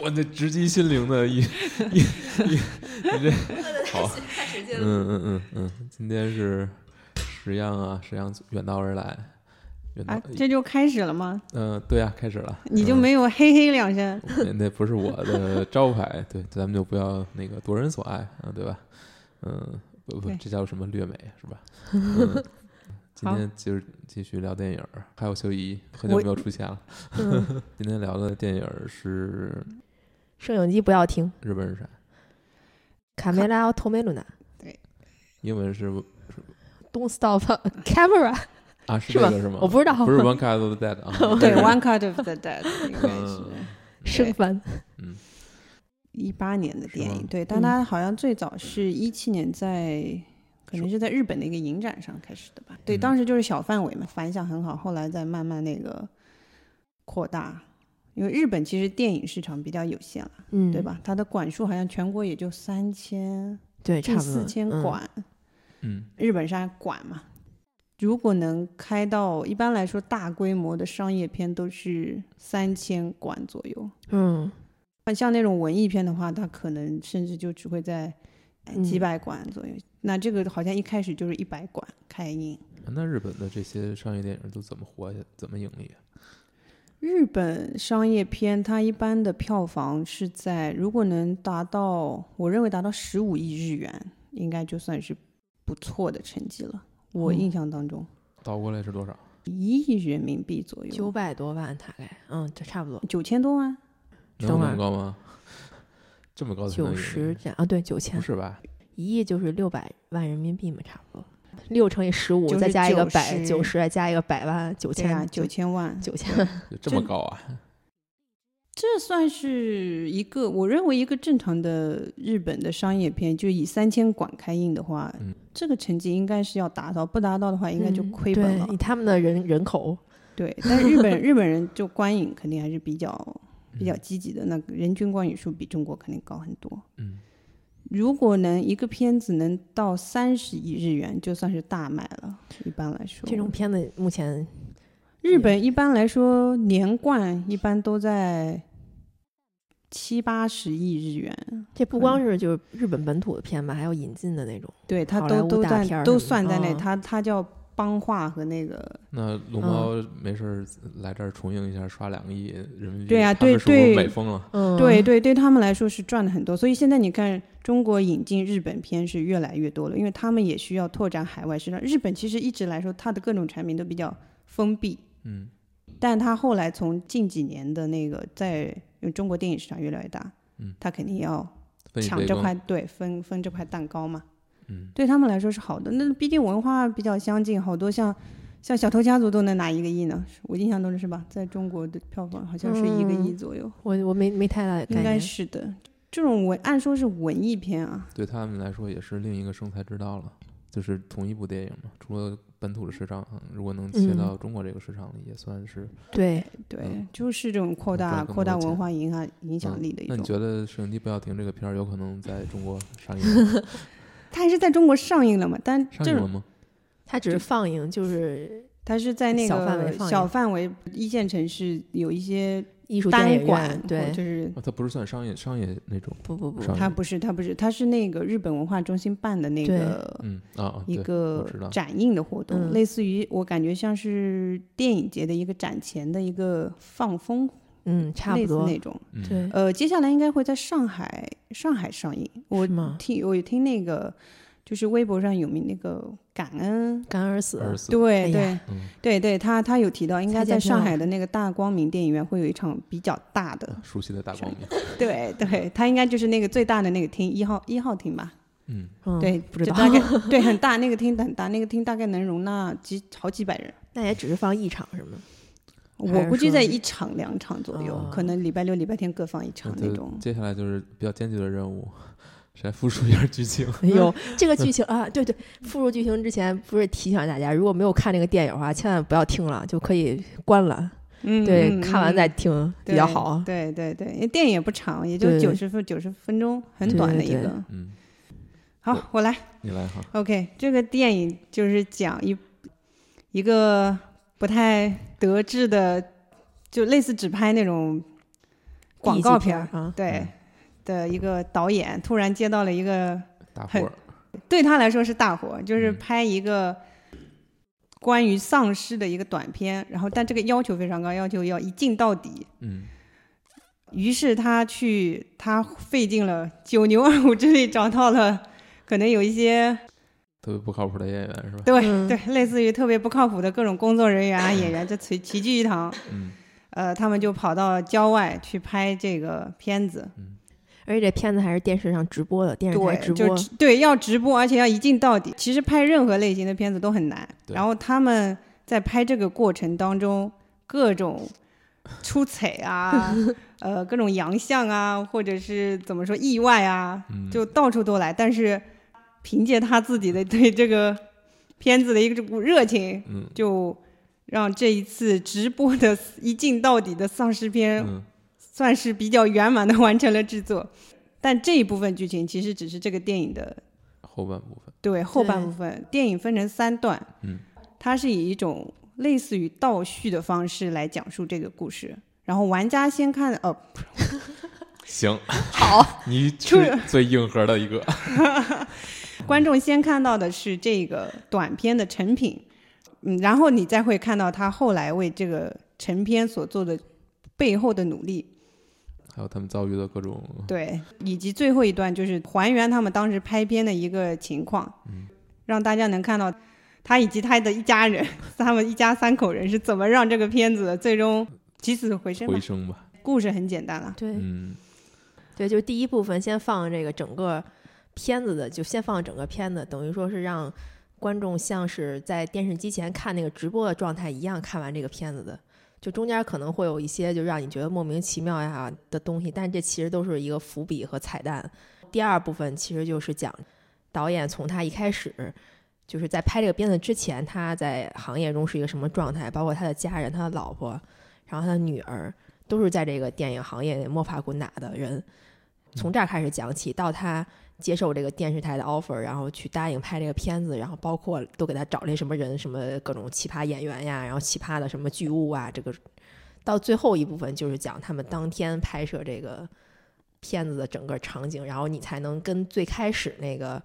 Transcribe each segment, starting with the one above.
我那直击心灵的一一 一，你这 好，太使劲嗯嗯嗯嗯，今天是石样啊，石样远道而来，远道啊，，这就开始了吗？嗯、对啊，开始了，你就嗯没有嘿嘿两声？那那不是我的招牌，对，咱们就不要那个夺人所爱啊，对吧？嗯，不不，这叫什么略美是吧？嗯、今天就是继续聊电影，还有秀姨，很久没有出现了。嗯，今天聊的电影是摄影机不要停，日本是啥？卡梅拉托梅鲁纳英文是，Don't stop camera，啊，是这个是吗？我不知道。不是 One Cut of the Dead 啊。对，One Cut of the Dead 应该是。嗯。生番，嗯。一八年的电影，对，但它好像最早是一七年在。可能是在日本的一个影展上开始的吧，对，嗯。当时就是小范围嘛，反响很好，后来再慢慢那个扩大，因为日本其实电影市场比较有限了，嗯，对？吧？它的馆数好像全国也就三千对，差不多四千嗯馆，嗯日本是按馆嘛，如果能开到，一般来说大规模的商业片都是三千馆左右。嗯，像那种文艺片的话，它可能甚至就只会在几百馆左右。那这个好像一开始就是一百馆开映。那日本的这些商业电影都怎么活下？怎么盈利啊？日本商业片它一般的票房是在，如果能达到，我认为达到十五亿日元，应该就算是不错的成绩了。我哦印象当中，倒过来是多少？一亿人民币左右，九百多万大概，嗯，这差不多九千多万。能有等会儿那么高吗？这么高才能九十啊，对，九不千，是吧？一亿就是六百万人民币嘛，差不多，六乘以十五，就再加一个百，九十再加一个百万，九千，九千万，九千，有 这么高啊？这算是一个，我认为一个正常的日本的商业片，就以三千馆开映的话，嗯这个成绩应该是要达到，不达到的话，应该就嗯亏本了。对，以他们的人人口，对，但是日本 日本人就观影肯定还是比较比较嗯积极的，那个人均观影数比中国肯定高很多。嗯，如果能一个片子能到三十亿日元，就算是大卖了。一般来说，这种片子目前日本一般来说年冠一般都在七八十亿日元，这不光是就是日本本土的片吧，还有引进的那种，对，它都都在都算在内。嗯它它叫邦画和那个，那龙猫没事儿来这儿重映一下，刷两个亿人民币，对啊他们是不是对对美疯了？嗯，对对对他们来说是赚了很多。所以现在你看，中国引进日本片是越来越多了，因为他们也需要拓展海外市场。日本其实一直来说，它的各种产品都比较封闭，嗯但它后来从近几年的那个在因为中国电影市场越来越大，嗯，它肯定要抢这块，对，分分这块蛋糕嘛。嗯对他们来说是好的。那毕竟文化比较相近，好多像像小偷家族都能拿一个亿呢，我印象中是吧？在中国的票房好像是一个亿嗯左右，我我没没太大的应该，是的。这种文按说是文艺片啊，对他们来说也是另一个生财之道了。就是同一部电影嘛，除了本土的市场，如果能切嗯到中国这个市场里，也算是。对，对，嗯就是这种扩大扩大文化影响影响嗯力的一种。那你觉得《摄影机不要停》这个片儿有可能在中国上映 吗？它还是在中国上映了嘛？但这种上映了吗？它只是放映，就是它是在那小范围个小范围一线城市有一些艺术单馆，，对，就是哦，它不是算商业商业那种。不不不，它不是它不是它是那个日本文化中心办的那个嗯啊一个展映的活动，嗯类似于我感觉像是电影节的一个展前的一个放风，嗯，差不多，那种。嗯对，呃，接下来应该会在上海上海上映。我听我有听那个，就是微博上有名那个感恩，感恩而死，对、哎对对对，他他有提到，应该在上海的那个大光明电影院会有一场比较大的，熟悉的大光明，对对，他应该就是那个最大的那个厅一号一号厅吧。嗯，嗯，对，不知道，大概 对很大，那个厅很大，那个厅大概能容纳几好几百人。那也只是放一场是吗？我估计在一场两场左右，哦可能礼拜六、礼拜天各放一场那种。接下来就是比较艰巨的任务，谁来复述一下剧情？哎呦，这个剧情啊，对对，复述剧情之前不是提醒大家，如果没有看这个电影的话，千万不要听了，就可以关了。嗯，对，嗯看完再嗯听比较好。对对对，因为电影也不长，也就对九十分九十分钟，很短的一个。嗯，好，我来。你来哈。OK，这个电影就是讲一一个不太得志的，就类似只拍那种广告片儿，啊，对嗯。的一个导演，突然接到了一个大活，对他来说是大活，就是嗯。拍一个关于丧尸的一个短片，然后但这个要求非常高，要求要一镜到底。嗯。于是他去，他费尽了九牛二虎之力，找到了可能有一些特别不靠谱的演员是吧？对、嗯对，类似于特别不靠谱的各种工作人员啊、演员，就齐齐聚一堂。嗯呃，他们就跑到郊外去拍这个片子，而且这片子还是电视上直播的，电视台，直播，就对要直播，而且要一镜到底。其实拍任何类型的片子都很难，然后他们在拍这个过程当中，各种出彩啊，呃，各种洋相啊，或者是怎么说意外啊，嗯，就到处都来。但是凭借他自己的 对这个片子的一个这股热情，嗯。就让这一次直播的一镜到底的丧尸片嗯。算是比较圆满的完成了制作。但这一部分剧情其实只是这个电影的后半部分，对后半部分。电影分成三段，嗯，它是以一种类似于倒叙的方式来讲述这个故事。然后玩家先看，哦，行，好，你出是。最硬核的一个，观众先看到的是这个短片的成品，嗯，然后你再会看到他后来为这个成片所做的背后的努力，还有他们遭遇的各种，对，以及最后一段就是还原他们当时拍片的一个情况，让大家能看到他以及他的一家人，他们一家三口人是怎么让这个片子最终起死回生吧。回。声吧，故事很简单了，对。嗯。对，就是第一部分先放这个整个片子的，就先放整个片子，等于说是让观众像是在电视机前看那个直播的状态一样看完这个片子的。就中间可能会有一些就让你觉得莫名其妙呀的东西，但这其实都是一个伏笔和彩蛋。第二部分其实就是讲导演从他一开始就是在拍这个片子之前，他在行业中是一个什么状态，包括他的家人、他的老婆，然后他的女儿，都是在这个电影行业摸爬滚打的人。从这儿开始讲起，到他接受这个电视台的 offer，然后去答应拍这个片子，然后包括都给他找那什么人，什么各种奇葩演员呀，然后奇葩的什么剧务啊，这个到最后一部分就是讲他们当天拍摄这个片子的整个场景，然后你才能跟最开始那个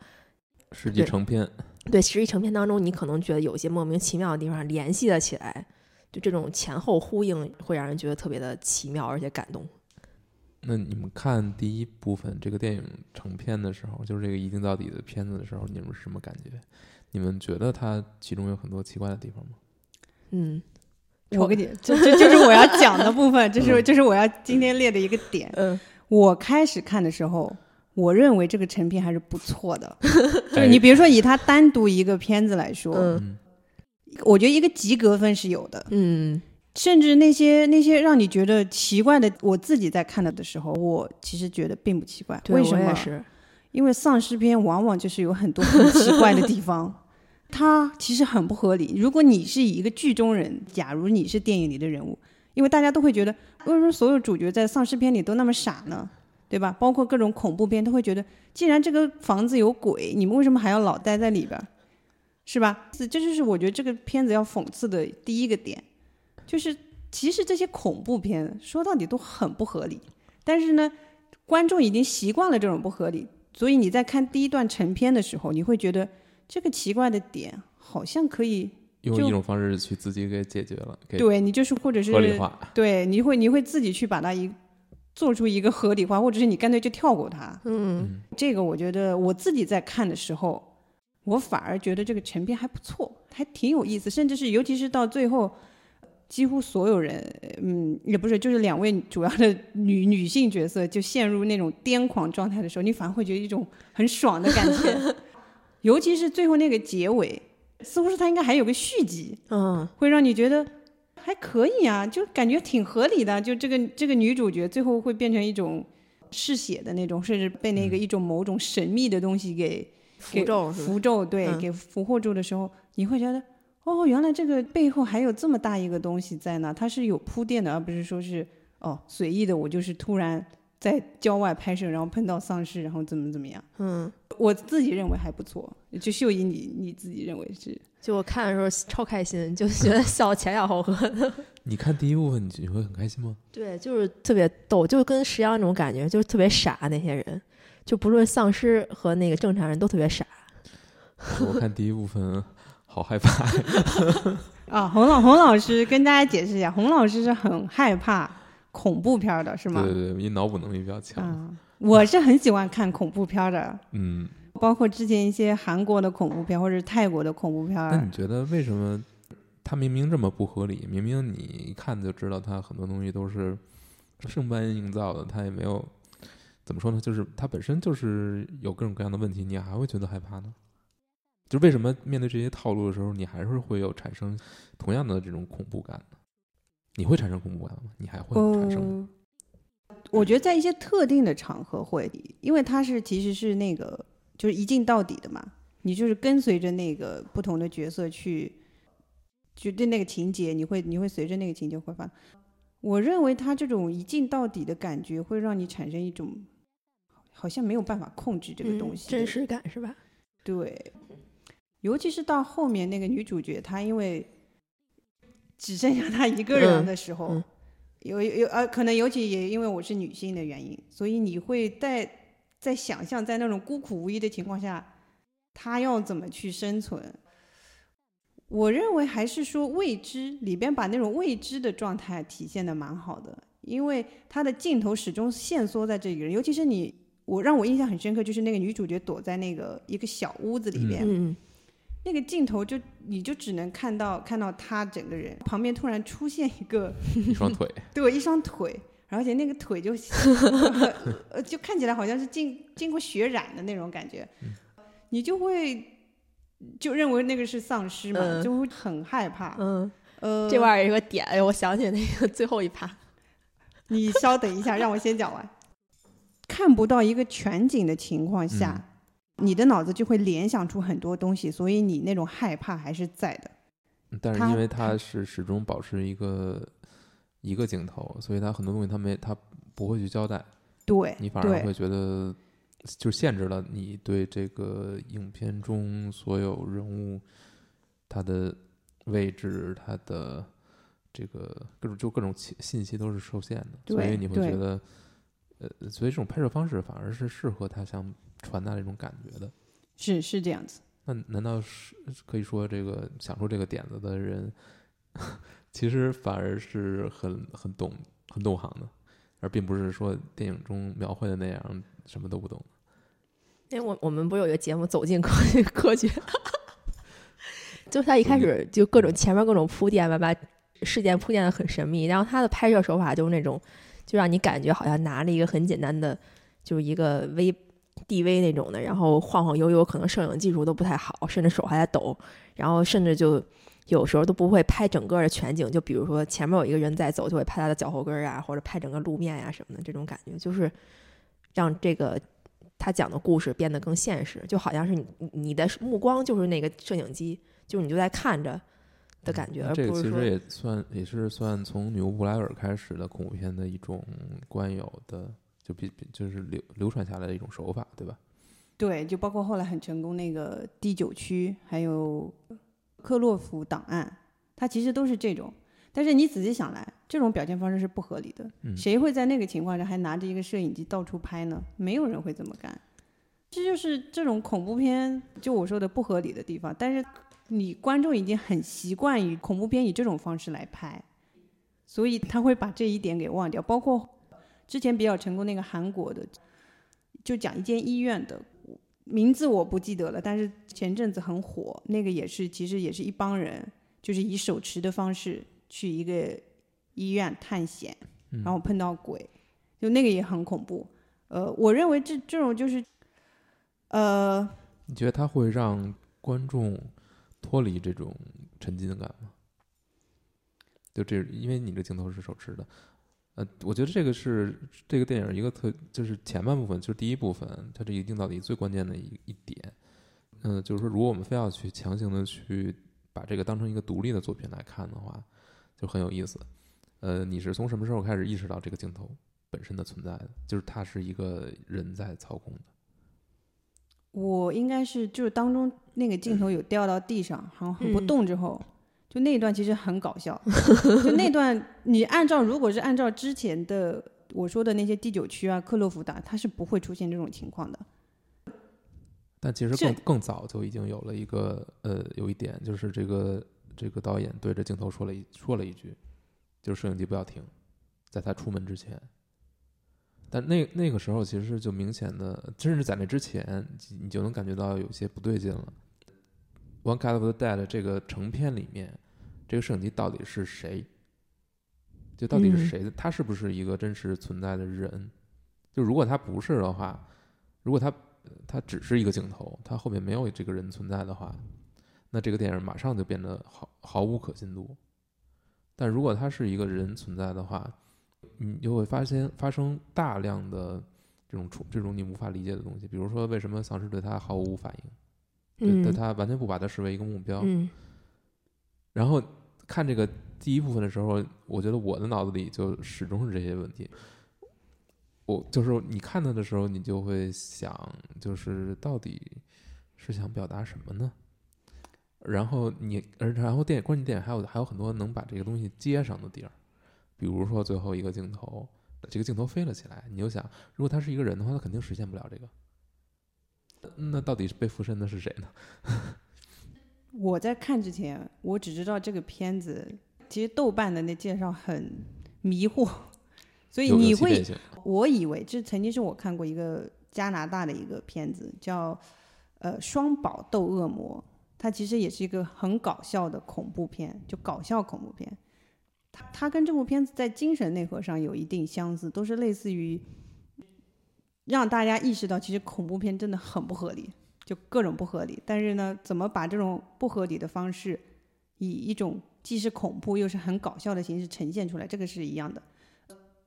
实际成片，对实际成片当中，你可能觉得有些莫名其妙的地方联系了起来，就这种前后呼应会让人觉得特别的奇妙而且感动。那你们看第一部分这个电影成片的时候，就是这个一镜到底的片子的时候，你们是什么感觉？你们觉得它其中有很多奇怪的地方吗？嗯，我跟你，这这就是我要讲的部分，这是这是我要今天列的一个点。嗯，我开始看的时候，我认为这个成片还是不错的，就是哎你比如说以它单独一个片子来说，嗯。嗯。我觉得一个及格分是有的，嗯甚至那些那些让你觉得奇怪的，我自己在看了的时候，我其实觉得并不奇怪。为什么？因为丧尸片往往就是有很多很奇怪的地方，它其实很不合理。如果你是以一个剧中人，假如你是电影里的人物，因为大家都会觉得，为什么所有主角在丧尸片里都那么傻呢？对吧？包括各种恐怖片都会觉得，既然这个房子有鬼，你们为什么还要老待在里边儿？是吧？这这就是我觉得这个片子要讽刺的第一个点，就是其实这些恐怖片说到底都很不合理，但是呢，观众已经习惯了这种不合理，所以你在看第一段成片的时候，你会觉得这个奇怪的点好像可以，用一种方式去自己给解决了，对你就是或者是合理化。对，你会你会自己去把它一做出一个合理化，或者是你干脆就跳过它。嗯这个我觉得我自己在看的时候，我反而觉得这个成片还不错，还挺有意思，甚至是尤其是到最后，几乎所有人，嗯，也不是，就是两位主要的女女性角色就陷入那种癫狂状态的时候，你反而会觉得一种很爽的感觉，尤其是最后那个结尾，似乎是它应该还有个续集，嗯会让你觉得还可以啊，就感觉挺合理的。就这个这个女主角最后会变成一种嗜血的那种，甚至被那个一种某种神秘的东西给符咒？符咒对、嗯给俘获住的时候，你会觉得哦，原来这个背后还有这么大一个东西在那，它是有铺垫的，而不是说是哦随意的，我就是突然在郊外拍摄，然后碰到丧尸，然后怎么怎么样。嗯我自己认为还不错。就秀姨你你自己认为是？就我看的时候超开心，就觉得笑前仰后合的。你看第一部分，你你会很开心吗？对，就是特别逗，就跟石阳那种感觉，就是特别傻那些人，就不论丧尸和那个正常人都特别傻。我看第一部分好害怕。啊，洪老洪老师跟大家解释一下，洪老师是很害怕恐怖片的，是吗？对对对，因为脑补能力比较强。嗯，我是很喜欢看恐怖片的。嗯。包括之前一些韩国的恐怖片，或者是泰国的恐怖片。那你觉得为什么它明明这么不合理？明明你一看就知道它很多东西都是生搬硬造的，它也没有怎么说呢？就是它本身就是有各种各样的问题，你还会觉得害怕呢？就为什么面对这些套路的时候，你还是会有产生同样的这种恐怖感呢？你会产生恐怖感吗？你还会产生？我觉得在一些特定的场合会，因为它是其实是那个。就是一镜到底的嘛，你就是跟随着那个不同的角色去，就对那个情节，你会你会随着那个情节会发。我认为他这种一镜到底的感觉，会让你产生一种好像没有办法控制这个东西，真实感是吧？对，尤其是到后面那个女主角，她因为只剩下她一个人的时候，有有呃，可能尤其也因为我是女性的原因，所以你会在。在想象，在那种孤苦无依的情况下，她要怎么去生存？我认为还是说未知里边把那种未知的状态体现的蛮好的，因为他的镜头始终限缩在这个人，尤其是你，我让我印象很深刻，就是那个女主角躲在那个一个小屋子里边，那个镜头就你就只能看到看到他整个人，旁边突然出现一个一双腿，对，一双腿。而且那个腿就，呃，就看起来好像是经经过血染的那种感觉，你就会就认为那个是丧尸嘛，就会很害怕。嗯，呃，这块儿有个点，哎我想起那个最后一趴。你稍等一下，让我先讲完。看不到一个全景的情况下，你的脑子就会联想出很多东西，所以你那种害怕还是在的。但是因为它是始终保持一个。一个镜头，所以他很多东西他没他不会去交代，对你反而会觉得就限制了你对这个影片中所有人物他的位置、他的这个各种就各种信信息都是受限的，所以你会觉得呃，所以这种拍摄方式反而是适合他想传达这种感觉的，是是这样子。那难道是可以说这个想出这个点子的人？其实反而是很很懂很懂行的，而并不是说电影中描绘的那样什么都不懂。因为我我们不是有一个节目《走进科学 科学》，就是他一开始就各种前面各种铺垫吧，把事件铺垫的很神秘，然后他的拍摄手法就是那种，就让你感觉好像拿了一个很简单的，就是一个 V DV 那种的，然后晃晃悠悠，可能摄影技术都不太好，甚至手还在抖，然后甚至就。有时候都不会拍整个的全景，就比如说前面有一个人在走，就会拍他的脚后跟啊，或者拍整个路面呀什么的，这种感觉就是让这个他讲的故事变得更现实，就好像是你你的目光就是那个摄影机，就是你就在看着的感觉。这个其实也算也是算从女巫布莱尔开始的恐怖片的一种惯有的，就比比就是流流传下来的一种手法，对吧？对，就包括后来很成功那个第九区，还有。克洛夫档案，它其实都是这种，但是你仔细想来，这种表现方式是不合理的。谁会在那个情况下还拿着一个摄影机到处拍呢？没有人会这么干。这就是这种恐怖片，就我说的不合理的地方。但是你观众已经很习惯于恐怖片以这种方式来拍，所以他会把这一点给忘掉。包括之前比较成功那个韩国的，就讲一间医院的。名字我不记得了，但是前阵子很火，那个也是，其实也是一帮人，就是以手持的方式去一个医院探险，然后碰到鬼，就那个也很恐怖。呃，我认为这这种就是，呃，你觉得它会让观众脱离这种沉浸感吗？就这，因为你的镜头是手持的。呃，我觉得这个是这个电影一个特，就是前半部分，就是第一部分，它这一定到底最关键的一一点。嗯，就是说，如果我们非要去强行的去把这个当成一个独立的作品来看的话，就很有意思。呃，你是从什么时候开始意识到这个镜头本身的存在的？就是它是一个人在操控的。我应该是就是当中那个镜头有掉到地上，然后很不嗯动之后，就那一段其实很搞笑。就那段你按照如果是按照之前的我说的那些第九区啊、克洛夫达，它是不会出现这种情况的。但其实更更早就已经有了一个呃，有一点就是这个这个导演对着镜头说了一说了一句，就是摄影机不要停，在他出门之前。但那那个时候其实就明显的，甚至在那之前，你就能感觉到有些不对劲了。《One Cut of the Dead》这个成片里面，这个摄影机到底是谁？就到底是嗯谁？他是不是一个真实存在的人？就如果他不是的话，如果他他只是一个镜头，他后面没有这个人存在的话，那这个电影马上就变得毫毫无可信度。但如果他是一个人存在的话，你就会发现发生大量的这种处这种你无法理解的东西，比如说为什么丧尸对他毫无反应，对，嗯他完全不把他视为一个目标。嗯然后看这个第一部分的时候，我觉得我的脑子里就始终是这些问题。我就是你看它的时候，你就会想，就是到底是想表达什么呢？然后你，而然后电影关键电影还有还有很多能把这个东西接上的地儿，比如说最后一个镜头，这个镜头飞了起来，你就想，如果他是一个人的话，他肯定实现不了这个。那到底是被附身的是谁呢？我在看之前，我只知道这个片子，其实豆瓣的那介绍很迷惑，所以你会我以为这曾经是我看过一个加拿大的一个片子，叫呃《双宝斗恶魔》，它其实也是一个很搞笑的恐怖片，就搞笑恐怖片。它它跟这部片子在精神内核上有一定相似，都是类似于让大家意识到，其实恐怖片真的很不合理，就各种不合理。但是呢，怎么把这种不合理的方式，以一种既是恐怖又是很搞笑的形式呈现出来，这个是一样的。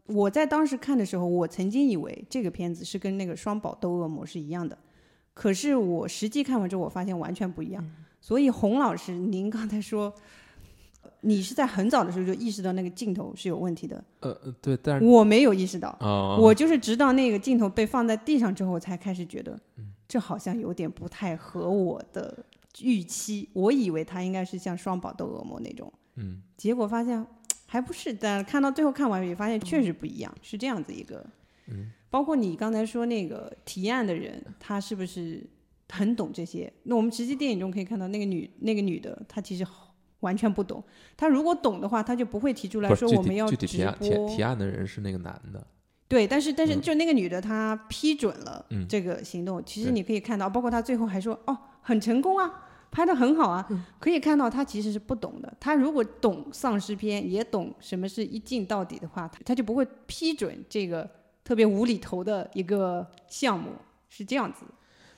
我在当时看的时候，我曾经以为这个片子是跟那个《双宝斗恶魔》是一样的，可是我实际看完之后，我发现完全不一样。所以洪老师，您刚才说，你是在很早的时候就意识到那个镜头是有问题的，呃，呃对，但是我没有意识到，啊，我就是直到那个镜头被放在地上之后，才开始觉得，嗯这好像有点不太合我的预期。我以为它应该是像《双宝斗恶魔》那种，嗯，结果发现还不是。但看到最后看完也发现确实不一样，是这样子一个。嗯，包括你刚才说那个提案的人，他是不是很懂这些？那我们实际电影中可以看到，那个女那个女的，她其实完全不懂。她如果懂的话，她就不会提出来说我们要直提案提播。提案的人是那个男的，对，但是但是嗯就那个女的，她批准了嗯这个行动。其实你可以看到，包括她最后还说：“哦，很成功啊，拍的很好啊。嗯可以看到她其实是不懂的。她如果懂丧尸片，也懂什么是一镜到底的话，她就不会批准这个特别无厘头的一个项目。是这样子。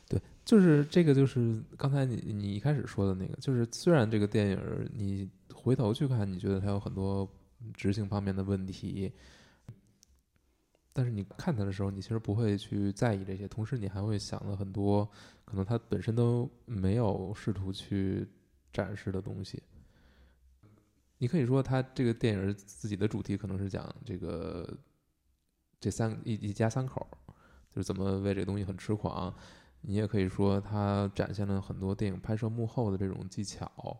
对就是这个，就是刚才你你一开始说的那个，就是虽然这个电影你回头去看，你觉得它有很多执行方面的问题，但是你看它的时候，你其实不会去在意这些，同时你还会想了很多可能它本身都没有试图去展示的东西。你可以说，它这个电影自己的主题可能是讲这个这三一一家三口，就是怎么为这个东西很痴狂。你也可以说它展现了很多电影拍摄幕后的这种技巧，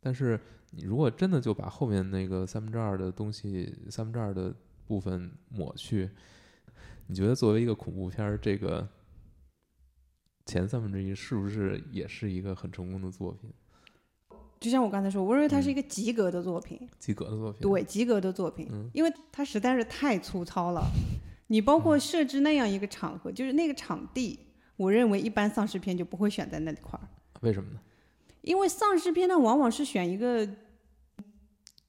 但是你如果真的就把后面那个三分之二的东西、三分之二的部分抹去，你觉得作为一个恐怖片儿，这个前三分之一是不是也是一个很成功的作品？就像我刚才说，我认为它是嗯一个及格的作品，及格的作品？对，及格的作品，嗯因为它实在是太粗糙了。你包括设置那样一个场合，就是那个场地，我认为一般丧尸片就不会选在那块儿，为什么呢？因为丧尸片它往往是选一个，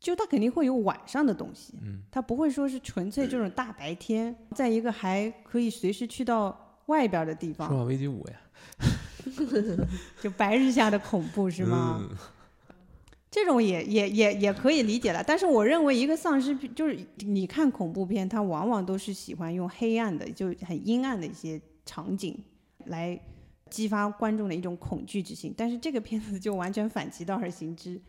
就它肯定会有晚上的东西，嗯它不会说是纯粹这种大白天，在一个还可以随时去到外边的地《生方，化危机五》呀 就白日下的恐怖是吗？嗯 这种也也也也可以理解了，但是我认为一个丧尸片就是你看恐怖片，它往往都是喜欢用黑暗的，就很阴暗的一些场景来激发观众的一种恐惧之心。但是这个片子就完全反其道而行之。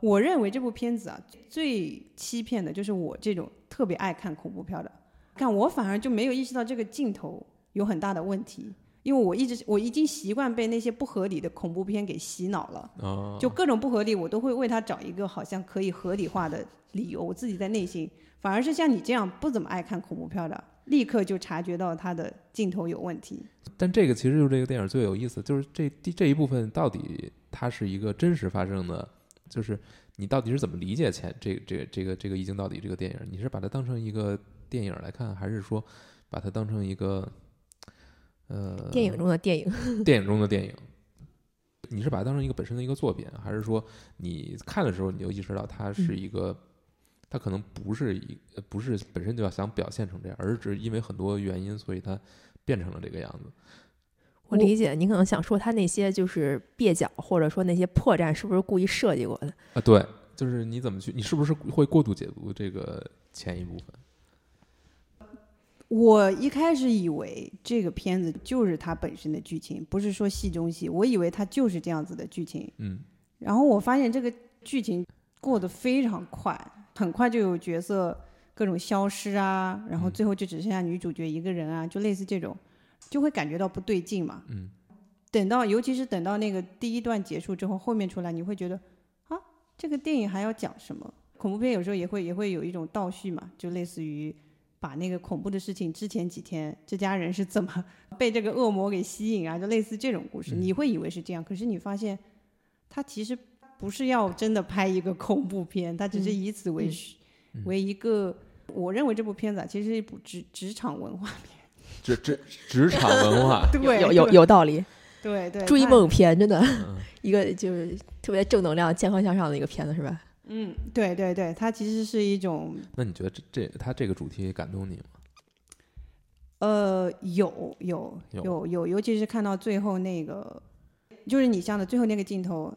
我认为这部片子啊，最欺骗的就是我这种特别爱看恐怖片的，看我反而就没有意识到这个镜头有很大的问题。因为我一直我已经习惯被那些不合理的恐怖片给洗脑了，啊，就各种不合理，我都会为他找一个好像可以合理化的理由。我自己在内心，反而是像你这样不怎么爱看恐怖片的，立刻就察觉到他的镜头有问题。但这个其实就是这个电影最有意思，就是这第这一部分到底它是一个真实发生的，就是你到底是怎么理解前这个这个这个这个一镜到底这个电影？你是把它当成一个电影来看，还是说把它当成一个呃电影中的电影，电影中的电影？你是把它当成一个本身的一个作品，还是说你看的时候你就意识到它是一个，它可能不是一呃不是本身就要想表现成这样，而是只是因为很多原因，所以它变成了这个样子。我理解你可能想说他那些就是蹩脚，或者说那些破绽是不是故意设计过的？啊，对，就是你怎么去，你是不是会过度解读这个前一部分？我一开始以为这个片子就是它本身的剧情，不是说戏中戏，我以为它就是这样子的剧情。嗯然后我发现这个剧情过得非常快，很快就有角色各种消失啊，然后嗯最后就只剩下女主角一个人啊，就类似这种，就会感觉到不对劲嘛。嗯等到尤其是等到那个第一段结束之后，后面出来你会觉得啊，这个电影还要讲什么？恐怖片有时候也会也会有一种倒叙嘛，就类似于把那个恐怖的事情之前几天这家人是怎么被这个恶魔给吸引啊，就类似这种故事，嗯你会以为是这样，可是你发现他其实不是要真的拍一个恐怖片，他只是嗯以此为为一个。我认为这部片子啊，其实是一部职职场文化片，职职职场文化，对，有有有道理。对对，追它梦片真的嗯 一个就是特别正能量、健康向上的一个片子，是吧？嗯，对对对，它其实是一种那你觉得这这它这个主题感动你吗？呃，有有有有有，尤其是看到最后那个，就是你像的最后那个镜头，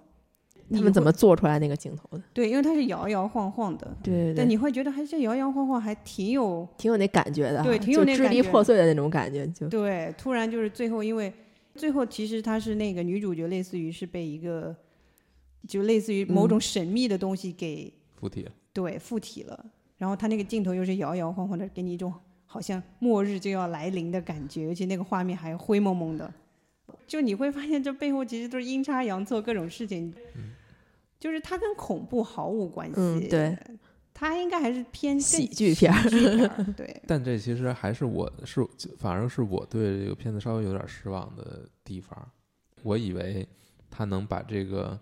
他们怎么做出来那个镜头的？对？因为它是摇摇晃晃的，对对对，但你会觉得还是摇摇晃晃，还挺有挺有那感觉的，对挺有那支离那感觉破碎的那种感觉，就对。突然就是最后，因为最后其实她是那个女主角，类似于是被一个就类似于某种嗯神秘的东西给、附体，对附体了，然后她那个镜头又是摇摇晃晃的，给你一种好像末日就要来临的感觉，而且那个画面还灰蒙蒙的，就你会发现这背后其实都是阴差阳错各种事情，就是它跟恐怖毫无关系，嗯对，它应该还是偏喜剧片儿喜剧片 对，但这其实还是我是反而是我对这个片子稍微有点失望的地方。我以为他能把这个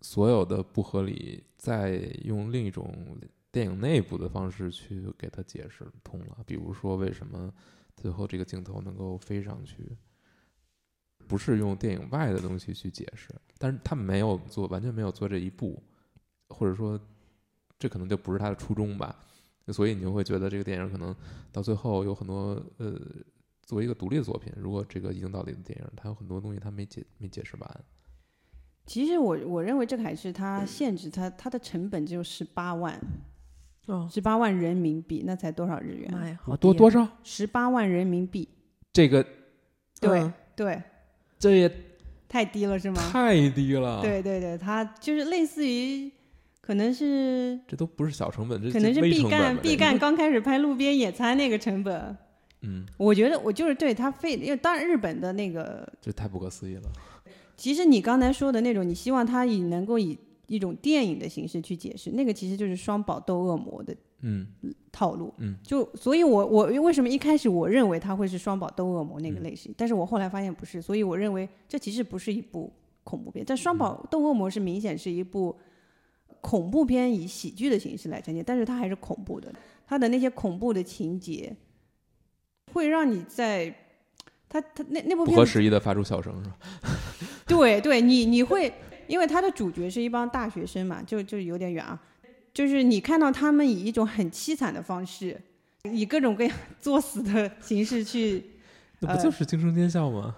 所有的不合理，再用另一种电影内部的方式去给它解释通了。比如说，为什么最后这个镜头能够飞上去，不是用电影外的东西去解释，但是他没有做，完全没有做这一步，或者说，这可能就不是他的初衷吧。所以你就会觉得这个电影可能到最后有很多呃，作为一个独立的作品，如果这个一镜到底的电影，它有很多东西它没解没解释完。其实我我认为这个还是它限制它它的成本只有十八万，哦，十八万人民币，那才多少日元？妈呀，好多多少？十八万人民币，这个对、嗯对，这也太低了是吗？太低了。，对对对，它就是类似于，可能是这都不是小成本，这可能是微毕赣毕赣刚开始拍路边野餐那个成本，嗯，我觉得我就是对他费，因为当然日本的那个，这太不可思议了。其实你刚才说的那种，你希望他以能够以一种电影的形式去解释，那个其实就是双宝斗恶魔的嗯套路。嗯，就所以我，我为什么一开始我认为它会是双宝斗恶魔那个嗯类型，但是我后来发现不是，所以我认为这其实不是一部恐怖片。但双宝斗恶魔是明显是一部恐怖片，以喜剧的形式来呈现，但是它还是恐怖的，它的那些恐怖的情节会让你在。他他那那部不合时宜的发出笑声是吧？对对，你你会，因为他的主角是一帮大学生嘛，就就有点远啊。就是你看到他们以一种很凄惨的方式，以各种各样 作死的形式去，呃那不就是惊声尖笑吗？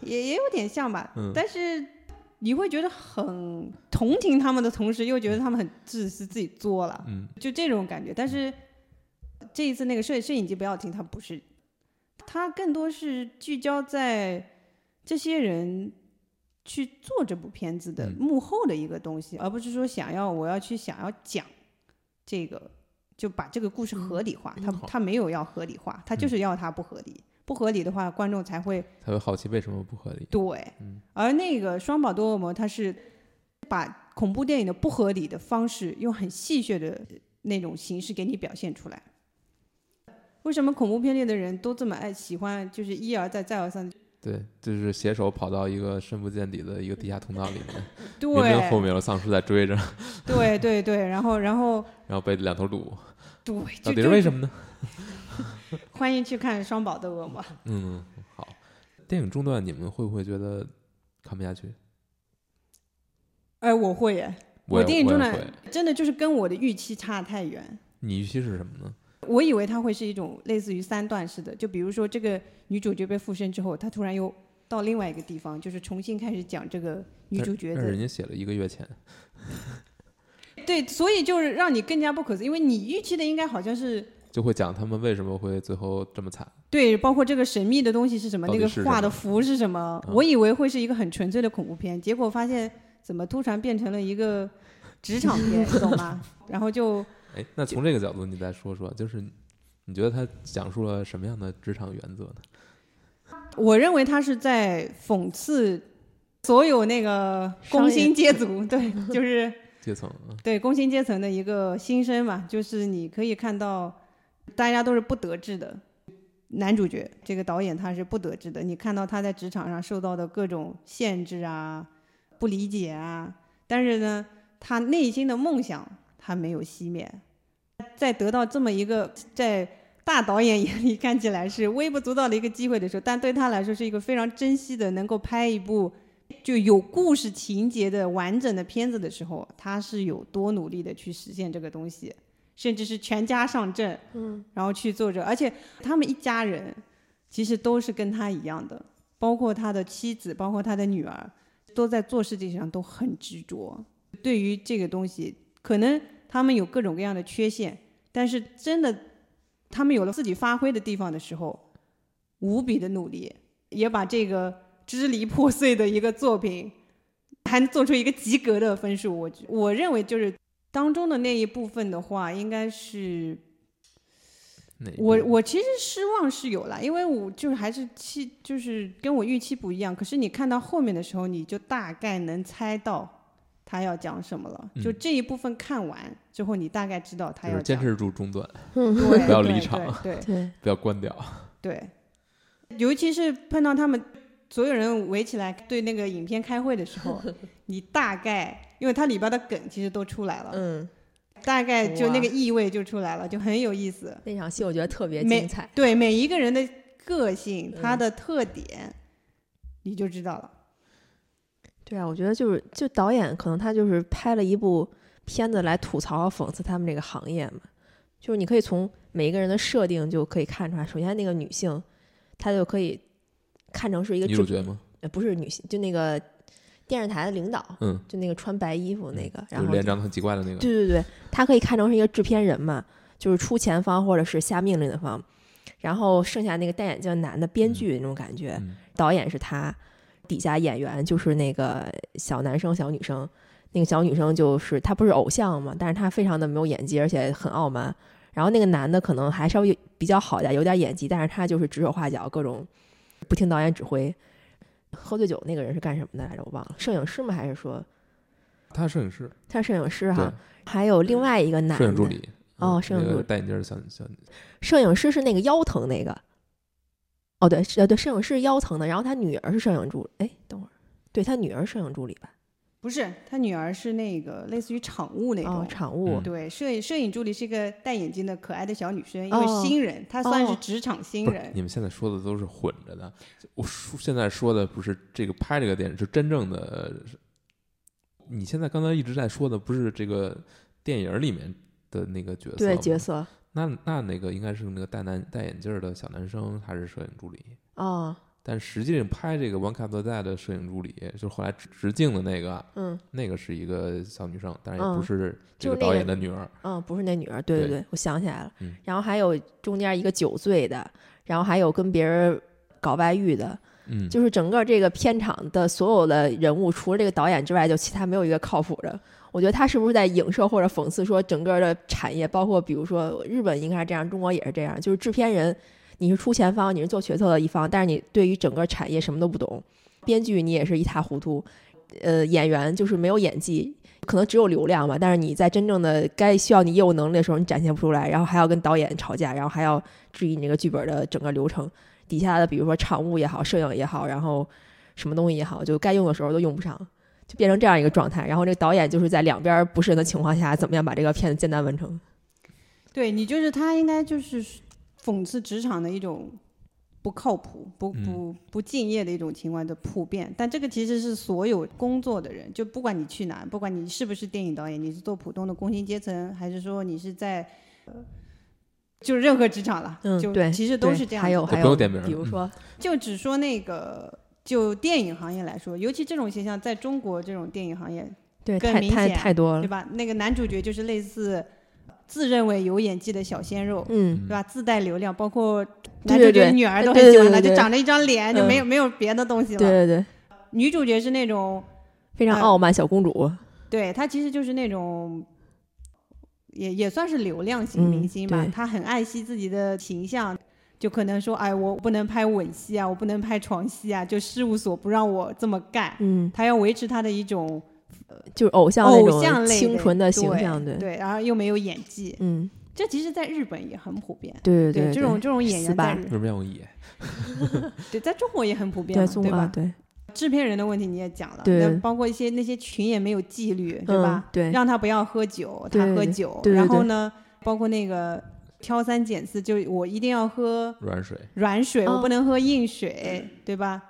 也也有点像吧。嗯但是你会觉得很同情他们的同时，又觉得他们很自私，自己作了，嗯就这种感觉。但是这一次那个摄摄影机不要停，它不是，它更多是聚焦在这些人去做这部片子的嗯幕后的一个东西，而不是说想要我要去想要讲这个就把这个故事合理化。他他没有要合理化，他就是要它不合理。不合理的话，观众才会才会好奇为什么不合理。对。而那个双宝多恶魔，它是把恐怖电影的不合理的方式，用很戏谑的那种形式给你表现出来。为什么恐怖片里的人都这么爱喜欢，就是一而再再而三？对，就是携手跑到一个深不见底的一个地下通道里面，对，明明后面有丧尸在追着，对对对，然后然后然后被两头堵，对，到底是为什么呢？欢迎去看《双宝的恶魔》。嗯，好。电影中段你们会不会觉得看不下去？哎，我会耶，我也电影中段。真的就是跟我的预期差太远。你预期是什么呢？我以为它会是一种类似于三段式的，就比如说这个女主角被附身之后，她突然又到另外一个地方，就是重新开始讲这个女主角的人家写了一个月前，对，所以就是让你更加不可思议，因为你预期的应该好像是就会讲他们为什么会最后这么惨。对，包括这个神秘的东西是什么，那个画的符是什么，嗯我以为会是一个很纯粹的恐怖片，结果发现怎么突然变成了一个职场片，你懂吗？然后就哎，那从这个角度你再说说，就是你觉得他讲述了什么样的职场原则呢？我认为他是在讽刺所有那个工薪阶族，对，就是 阶层，嗯对工薪阶层的一个心声嘛，就是你可以看到大家都是不得志的。男主角这个导演他是不得志的，你看到他在职场上受到的各种限制啊、不理解啊，但是呢，他内心的梦想他没有熄灭，在得到这么一个在大导演眼里看起来是微不足道的一个机会的时候，但对他来说是一个非常珍惜的，能够拍一部就有故事情节的完整的片子的时候，他是有多努力的去实现这个东西，甚至是全家上阵，嗯，然后去做着，而且他们一家人其实都是跟他一样的，包括他的妻子，包括他的女儿，都在做事情上都很执着。对于这个东西，可能他们有各种各样的缺陷，但是真的，他们有了自己发挥的地方的时候，无比的努力，也把这个支离破碎的一个作品，还能做出一个及格的分数。我我认为就是当中的那一部分的话，应该是我我其实失望是有了，因为我就是还是期就是跟我预期不一样。可是你看到后面的时候，你就大概能猜到他要讲什么了。就嗯这一部分看完之后，你大概知道他就要坚持住中段，对，不要离场对不要关掉。对，尤其是碰到他们所有人围起来对那个影片开会的时候，你大概因为它里边的梗其实都出来了，嗯，大概就那个意味就出来了，就很有意思。那场戏我觉得特别没精彩。对每一个人的个性，他嗯的特点，你就知道了。对啊，我觉得就是就导演可能他就是拍了一部片子来吐槽和讽刺他们这个行业嘛，就是你可以从每一个人的设定就可以看出来，首先那个女性，她就可以看成是一个主角吗？呃不是女性，就那个电视台的领导，嗯，就那个穿白衣服那个，然后脸长得很奇怪的那个。对对对，他可以看成是一个制片人嘛，就是出钱方或者是下命令的方，然后剩下那个戴眼镜的男的编剧那种感觉，嗯导演是他，底下演员就是那个小男生、小女生。那个小女生就是她不是偶像嘛，但是她非常的没有演技，而且很傲慢。然后那个男的可能还稍微比较好点，有点演技，但是他就是指手画脚，各种不听导演指挥。喝醉酒那个人是干什么的来着？我忘了，摄影师吗？还是说他是摄影师，他是摄影师哈？，还有另外一个男的，摄影助理。哦摄影助理戴眼镜小小摄影师是那个腰疼那个。哦，对，是呃，对，摄影师腰疼的，然后他女儿是摄影助，哎，等会儿，对他女儿是摄影助理吧？不是，他女儿是那个类似于场务那种。哦，场务，嗯对，摄影摄影助理是一个戴眼镜的可爱的小女生，因为哦新人，她算是哦职场新不是人。你们现在说的都是混着的。我说现在说的不是这个拍这个电影，就真正的。你现在刚才一直在说的不是这个电影里面的那个角色对角色，那那那个应该是那个戴男戴眼镜儿的小男生，他是摄影助理。哦，但实际上拍这个《One Cut Dead》的摄影助理，就是后来直直径的那个，嗯那个是一个小女生，但是也不嗯是这个导演的女儿。嗯，不是那女儿，对对对对，我想起来了。嗯然后还有中间一个酒醉的，然后还有跟别人搞外遇的，嗯，就是整个这个片场的所有的人物，除了这个导演之外，就其他没有一个靠谱的。我觉得他是不是在影射或者讽刺说整个的产业，包括比如说日本应该是这样，中国也是这样，就是制片人你是出钱方，你是做决策的一方，但是你对于整个产业什么都不懂，编剧你也是一塌糊涂，呃，演员就是没有演技，可能只有流量吧，但是你在真正的该需要你业务能力的时候，你展现不出来，然后还要跟导演吵架，然后还要质疑你这个剧本的整个流程，底下的比如说场务也好，摄影也好，然后什么东西也好，就该用的时候都用不上。就变成这样一个状态，然后这个导演就是在两边不是人的情况下，怎么样把这个片子简单完成？对你就是他应该就是讽刺职场的一种不靠谱、不不不敬业的一种情况的普遍。但这个其实是所有工作的人，就不管你去哪，不管你是不是电影导演，你是做普通的工薪阶层，还是说你是在，就是任何职场了，嗯，就对，其实都是这样。还有还有，比如说，就只说那个。就电影行业来说，尤其这种现象，在中国这种电影行业，对，更明显，太多了，对吧？那个男主角就是类似自认为有演技的小鲜肉，嗯，对吧？自带流量，包括男主角女儿都很喜欢他，就长着一张脸，就没有没有别的东西了。对对对，女主角是那种非常傲慢小公主，对她其实就是那种，也也算是流量型明星吧，她很爱惜自己的形象。就可能说，哎，我不能拍吻戏啊，我不能拍床戏啊，就事务所不让我这么干。嗯，他要维持他的一种，就是偶像偶像类清纯的形象，对对，然后又没有演技。嗯，这其实，在日本也很普遍。对对对，这种这种演员在日本有演，对，在中国也很普遍，对吧？对，制片人的问题你也讲了，对，包括一些那些群也没有纪律，对吧？对，让他不要喝酒，他喝酒，然后呢，包括那个。挑三拣四，就我一定要喝软水，软水，我不能喝硬水，对吧？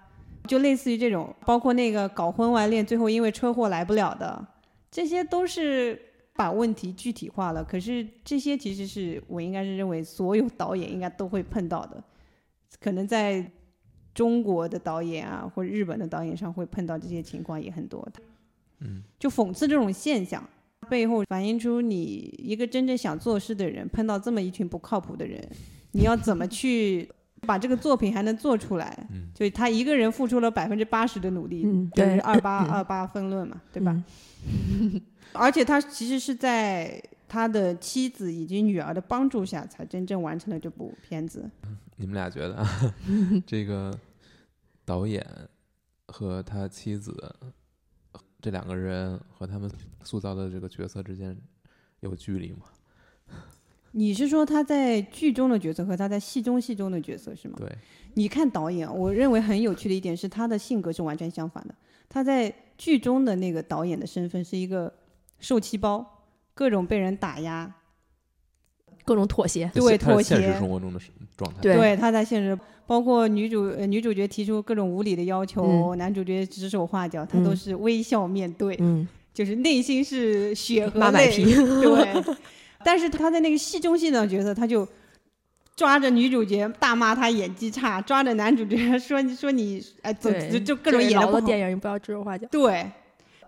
就类似于这种，包括那个搞婚外恋，最后因为车祸来不了的，这些都是把问题具体化了。可是这些其实是我应该是认为所有导演应该都会碰到的，可能在中国的导演啊，或者日本的导演上会碰到这些情况也很多的。嗯，就讽刺这种现象。背后反映出你一个真正想做事的人碰到这么一群不靠谱的人，你要怎么去把这个作品还能做出来？嗯，就他一个人付出了百分之八十的努力，对，二八二八分论嘛，对吧？而且他其实是在他的妻子以及女儿的帮助下，才真正完成了这部片子。你们俩觉得 这个导演和他妻子？这两个人和他们塑造的这个角色之间有距离吗？你是说他在剧中的角色和他在戏中戏中的角色是吗？对，你看导演，我认为很有趣的一点是他的性格是完全相反的。他在剧中的那个导演的身份是一个受气包，各种被人打压。各种妥协，对妥协。现实生活中的状态，对他在现实，包括女主女主角提出各种无理的要求，男主角指手画脚，他都是微笑面对，嗯，就是内心是血和泪，对。但是他在那个戏中戏的角色，他就抓着女主角大骂她演技差，抓着男主角说说你哎，就就各种演的不好。电影你不要指手画脚。对，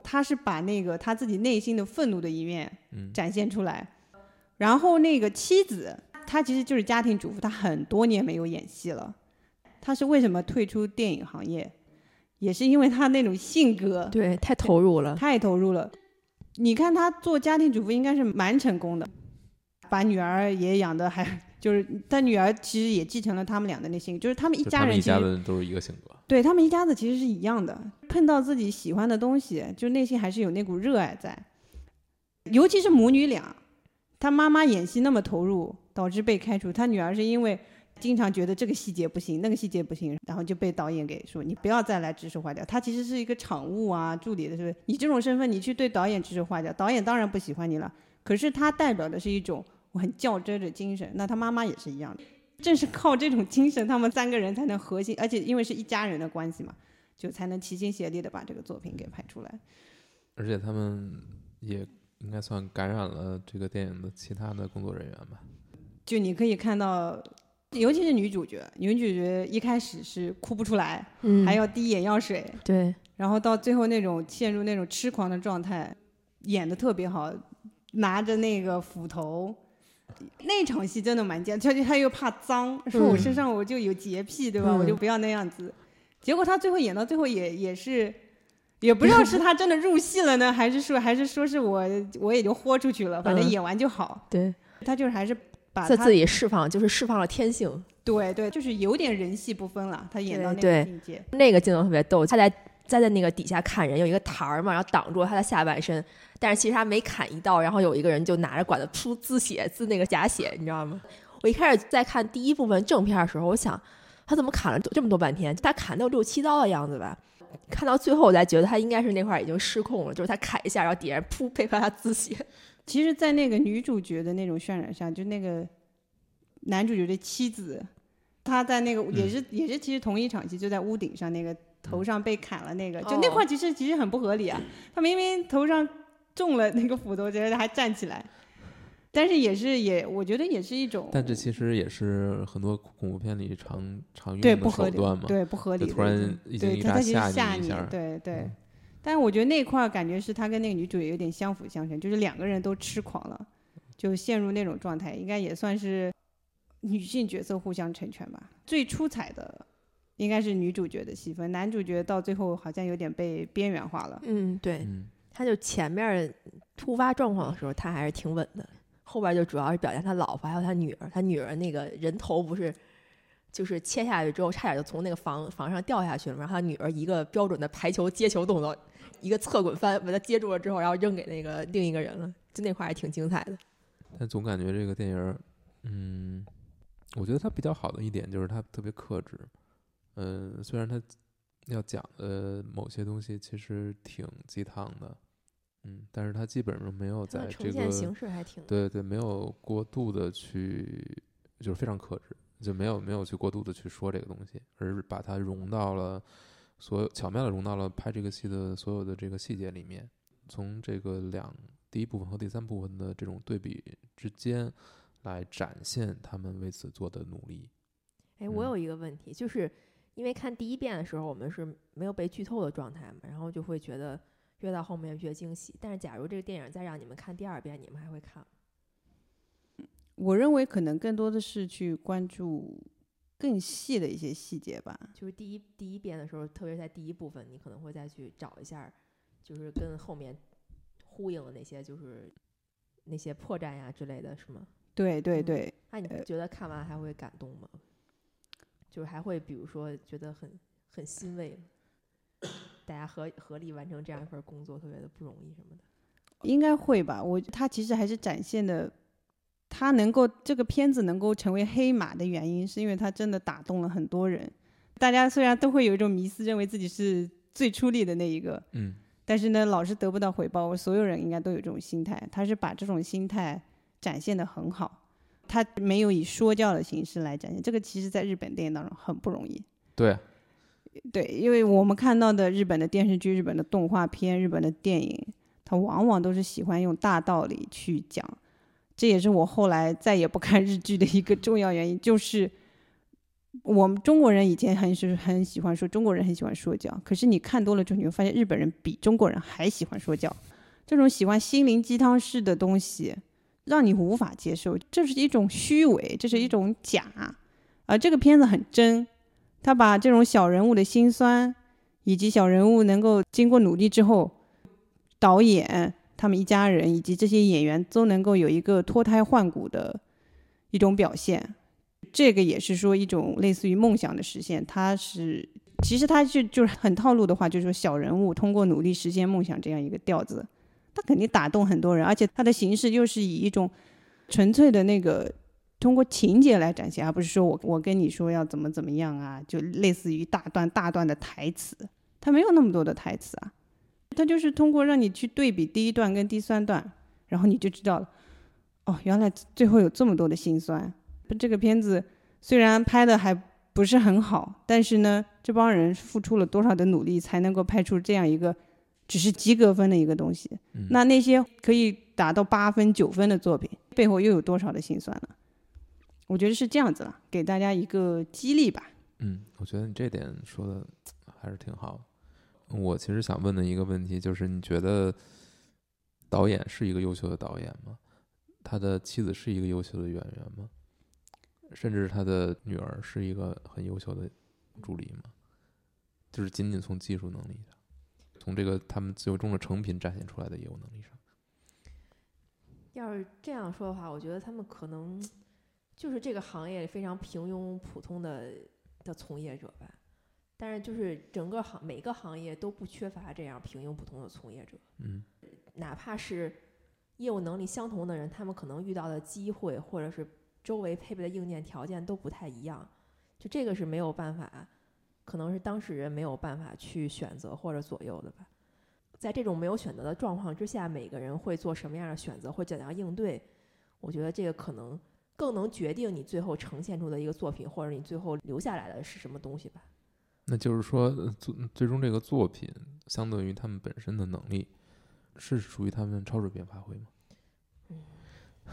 他是把那个他自己内心的愤怒的一面展现出来。然后那个妻子，她其实就是家庭主妇，她很多年没有演戏了。她是为什么退出电影行业？也是因为他那种性格，对，太投入了，太投入了。你看他做家庭主妇应该是蛮成功的，把女儿也养的还就是，他女儿其实也继承了他们俩的那性格，就是他们一家人，一家子都是一个性格。对他们一家子其实是一样的，碰到自己喜欢的东西，就内心还是有那股热爱在，尤其是母女俩。他妈妈演戏那么投入，导致被开除。他女儿是因为经常觉得这个细节不行，那个细节不行，然后就被导演给说你不要再来指手画脚。他其实是一个场务啊，助理的，是不是？你这种身份，你去对导演指手画脚，导演当然不喜欢你了。可是他代表的是一种我很较真的精神。那他妈妈也是一样的，正是靠这种精神，他们三个人才能核心，而且因为是一家人的关系嘛，就才能齐心协力的把这个作品给拍出来。而且他们也。应该算感染了这个电影的其他的工作人员吧。就你可以看到，尤其是女主角，女主角一开始是哭不出来，嗯，还要滴眼药水，对，然后到最后那种陷入那种痴狂的状态，演的特别好，拿着那个斧头，那场戏真的蛮贱，他他又怕脏，说我身上我就有洁癖，对吧？我就不要那样子。结果他最后演到最后也也是。也不知道是他真的入戏了呢，还是说还是说是我我也就豁出去了，反正嗯演完就好。对，他就是还是把他自己释放，就是释放了天性。对对，就是有点人戏不分了，他演到那对个境界。那个镜头特别逗，他在站在那个底下砍人，有一个台儿嘛，然后挡住了他的下半身，但是其实他每砍一刀，然后有一个人就拿着管子噗滋血，滋那个假血，你知道吗？我一开始在看第一部分正片的时候，我想他怎么砍了这么多半天？他砍到六七刀的样子吧。看到最后，我才觉得他应该是那块儿已经失控了，就是他砍一下，然后底下人噗配合他滋血。其实，在那个女主角的那种渲染下，就那个男主角的妻子，他在那个也是、也是其实同一场戏，就在屋顶上那个头上被砍了那个，就那哦块其实其实很不合理啊。他明明头上中了那个斧头，觉得还站起来，但是也是也我觉得也是一种但这其实也是很多恐怖片里常常用的对不合理手段嘛。对不合理的就突然一惊一乍吓吓你一下儿对对。嗯但是我觉得那块儿感觉是他跟那个女主也有点相辅相成，就是两个人都痴狂了，就陷入那种状态，应该也算是女性角色互相成全吧。最出彩的应该是女主角的戏份，男主角到最后好像有点被边缘化了。嗯，对，嗯，他就前面突发状况的时候，他还是挺稳的，后边就主要是表现他老婆还有他女儿，他女儿那个人头不是就是切下去之后，差点就从那个房房上掉下去了嘛，然后他女儿一个标准的排球接球动作，一个侧滚翻把他接住了之后，然后扔给那个另一个人了，就那块儿还挺精彩的。但总感觉这个电影儿，嗯，我觉得它比较好的一点就是它特别克制。嗯，虽然它要讲的某些东西其实挺鸡汤的，嗯，但是它基本上没有在这个呈现形式还挺对对，没有过度的去，就是非常克制，就没有没有去过度的去说这个东西，而是把它融到了所有巧妙的融到了拍这个戏的所有的这个细节里面。从这个两第一部分和第三部分的这种对比之间，来展现他们为此做的努力。哎，我嗯有一个问题，就是因为看第一遍的时候，我们是没有被剧透的状态嘛，然后就会觉得越到后面越惊喜。但是假如这个电影再让你们看第二遍，你们还会看吗？我认为可能更多的是去关注更细的一些细节吧。就是第一第一遍的时候，特别是在第一部分，你可能会再去找一下，就是跟后面呼应的那些，就是那些破绽呀之类的，是吗？嗯对对对，那你呃觉得看完还会感动吗？就是还会比如说觉得很很欣慰，大家合合力完成这样一份工作，特别的不容易什么的。应该会吧。我他其实还是展现的，他能够这个片子能够成为黑马的原因，是因为他真的打动了很多人。大家虽然都会有一种迷思，认为自己是最出力的那一个，嗯但是呢，老是得不到回报。我所有人应该都有这种心态，他是把这种心态展现的很好。他没有以说教的形式来展现，这个其实在日本电影当中很不容易。对，对，因为我们看到的日本的电视剧、日本的动画片、日本的电影，它往往都是喜欢用大道理去讲。这也是我后来再也不看日剧的一个重要原因，就是我们中国人以前很是很喜欢说中国人很喜欢说教，可是你看多了之后，你会发现日本人比中国人还喜欢说教。这种喜欢心灵鸡汤式的东西，让你无法接受，这是一种虚伪，这是一种假。而这个片子很真，他把这种小人物的辛酸，以及小人物能够经过努力之后，导演他们一家人以及这些演员都能够有一个脱胎换骨的一种表现。这个也是说一种类似于梦想的实现，它是其实它就就是很套路的话，就是说小人物通过努力实现梦想这样一个调子，它肯定打动很多人，而且它的形式又是以一种纯粹的那个通过情节来展现，而不是说我我跟你说要怎么怎么样啊，就类似于大段大段的台词，它没有那么多的台词啊，它就是通过让你去对比第一段跟第三段，然后你就知道了，哦，原来最后有这么多的心酸。这个片子虽然拍的还不是很好，但是呢，这帮人付出了多少的努力才能够拍出这样一个只是及格分的一个东西？嗯那那些可以达到八分、九分的作品，背后又有多少的心酸呢？我觉得是这样子了，给大家一个激励吧。嗯，我觉得你这点说的还是挺好的。我其实想问的一个问题就是，你觉得导演是一个优秀的导演吗？他的妻子是一个优秀的演员吗？甚至他的女儿是一个很优秀的助理吗？就是仅仅从技术能力上，从这个他们最终的成品展现出来的业务能力上。要是这样说的话，我觉得他们可能就是这个行业里非常平庸普通的的从业者吧。但是就是整个行每个行业都不缺乏这样平庸普通的从业者，嗯哪怕是业务能力相同的人，他们可能遇到的机会或者是周围配备的硬件条件都不太一样，就这个是没有办法，可能是当事人没有办法去选择或者左右的吧。在这种没有选择的状况之下，每个人会做什么样的选择会怎样应对？我觉得这个可能更能决定你最后呈现出的一个作品，或者你最后留下来的是什么东西吧。那就是说，最最终这个作品相对于他们本身的能力，是属于他们超水平发挥吗？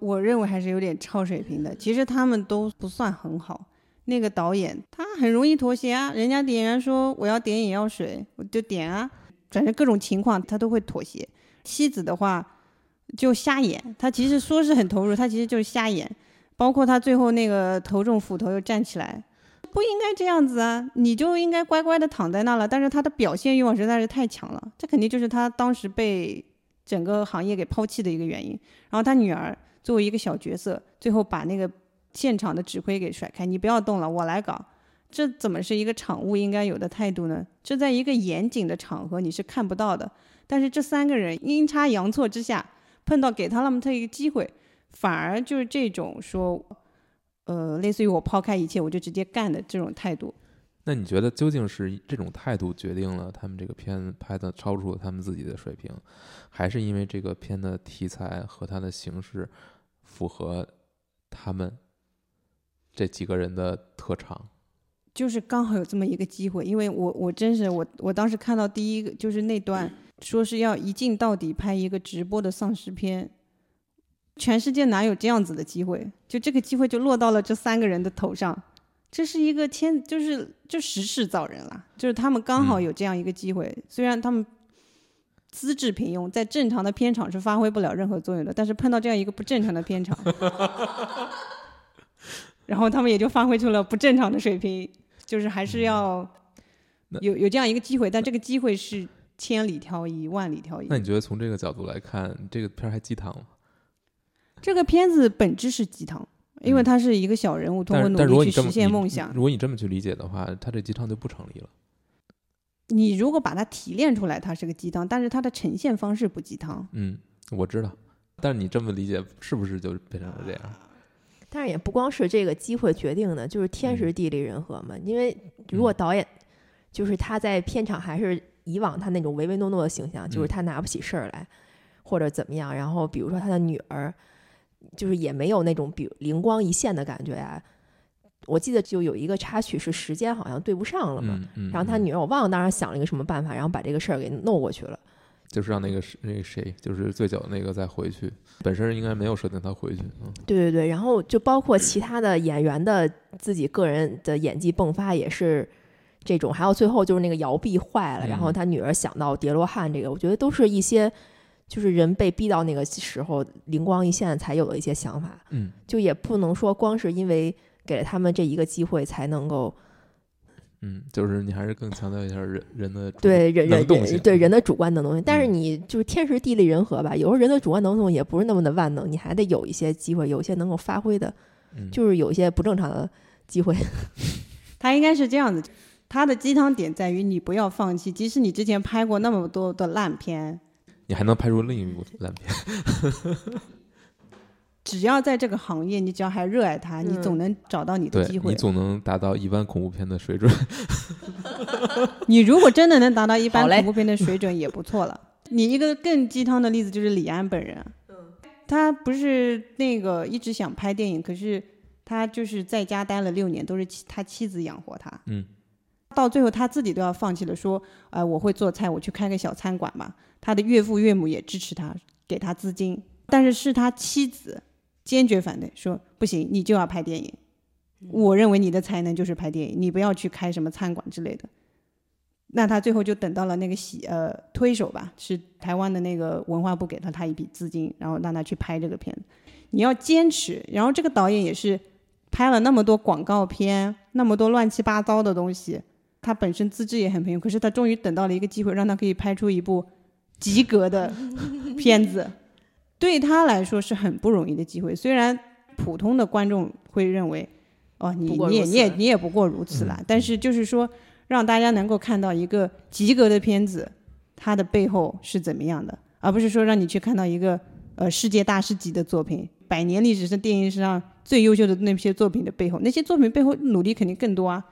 我认为还是有点超水平的。其实他们都不算很好。那个导演他很容易妥协啊，人家演员说我要点眼药水，我就点啊，反正各种情况他都会妥协。妻子的话就瞎演，他其实说是很投入，他其实就是瞎演。包括他最后那个头中斧头又站起来，不应该这样子啊，你就应该乖乖的躺在那了。但是他的表现欲望实在是太强了，这肯定就是他当时被整个行业给抛弃的一个原因。然后他女儿作为一个小角色，最后把那个现场的指挥给甩开，你不要动了，我来搞。这怎么是一个场务应该有的态度呢？这在一个严谨的场合你是看不到的。但是这三个人阴差阳错之下碰到，给他那么他一个机会，反而就是这种说，呃，类似于我抛开一切我就直接干的这种态度。那你觉得究竟是这种态度决定了他们这个片拍的超出了他们自己的水平，还是因为这个片的题材和它的形式符合他们这几个人的特长？就是刚好有这么一个机会，因为我我真是我我当时看到第一个就是那段说是要一镜到底拍一个直播的丧尸片，全世界哪有这样子的机会？就这个机会就落到了这三个人的头上，这是一个天就是就时势造人了，就是他们刚好有这样一个机会，虽然他们资质平庸，在正常的片场是发挥不了任何作用的，但是碰到这样一个不正常的片场，然后他们也就发挥出了不正常的水平。就是还是要那有有这样一个机会，但这个机会是千里挑一、万里挑一那。你觉得从这个角度来看，这个片儿还鸡汤吗？这个片子本质是鸡汤，因为嗯它是一个小人物通过努力去实现梦想。如果你这么去理解的话，他这鸡汤就不成立了。你如果把它提炼出来，它是个鸡汤，但是它的呈现方式不鸡汤。嗯，我知道，但是你这么理解，是不是就变成了这样？但是也不光是这个机会决定的，就是天时地利人和嘛。因为如果导演就是他在片场还是以往他那种唯唯诺诺的形象，就是嗯他拿不起事儿来，或者怎么样。然后比如说他的女儿，就是也没有那种比灵光一现的感觉啊。我记得就有一个插曲是时间好像对不上了嘛，嗯嗯。然后他嗯女儿我忘了当时想了一个什么办法，然后把这个事儿给弄过去了。就是让那个谁那个谁，就是醉酒那个再回去，本身应该没有设定他回去，嗯对对对，然后就包括其他的演员的自己个人的演技迸发也是这种，还有最后就是那个摇臂坏了，然后嗯他女儿想到叠罗汉这个，我觉得都是一些就是人被逼到那个时候灵光一现才有的一些想法，嗯，就也不能说光是因为给了他们这一个机会才能够嗯，就是你还是更强调一下人人的对人人能动性人对人的主观能动性，但是嗯。你就是天时地利人和吧，有时候人的主观能动也不是那么的万能，你还得有一些机会，有一些能够发挥的，嗯。就是有一些不正常的机会。他应该是这样子，他的鸡汤点在于你不要放弃，即使你之前拍过那么多的烂片，你还能拍出另一部烂片，只要在这个行业，你只要还热爱它，你嗯总能找到你的机会你。总能达到一般恐怖片的水准。你如果真的能达到一般恐怖片的水准，也不错了。你一个更鸡汤的例子就是李安本人，他不是那个一直想拍电影，可是他就是在家待了六年，都是妻他妻子养活他。嗯，到最后他自己都要放弃了，说，呃，我会做菜，我去开个小餐馆吧。他的岳父岳母也支持他，给他资金，但是是他妻子坚决反对，说不行，你就要拍电影。我认为你的才能就是拍电影，你不要去开什么餐馆之类的。那他最后就等到了那个喜呃推手吧，是台湾的那个文化部给了他一笔资金，然后让他去拍这个片子。你要坚持，然后这个导演也是拍了那么多广告片，那么多乱七八糟的东西，他本身资质也很平庸，可是他终于等到了一个机会，让他可以拍出一部及格的 片子，对他来说是很不容易的机会。虽然普通的观众会认为，哦，你你也你也你也不过如此啦，嗯但是就是说，让大家能够看到一个及格的片子，它的背后是怎么样的，而不是说让你去看到一个呃世界大师级的作品，百年历史是电影史上最优秀的那些作品的背后，那些作品背后努力肯定更多啊。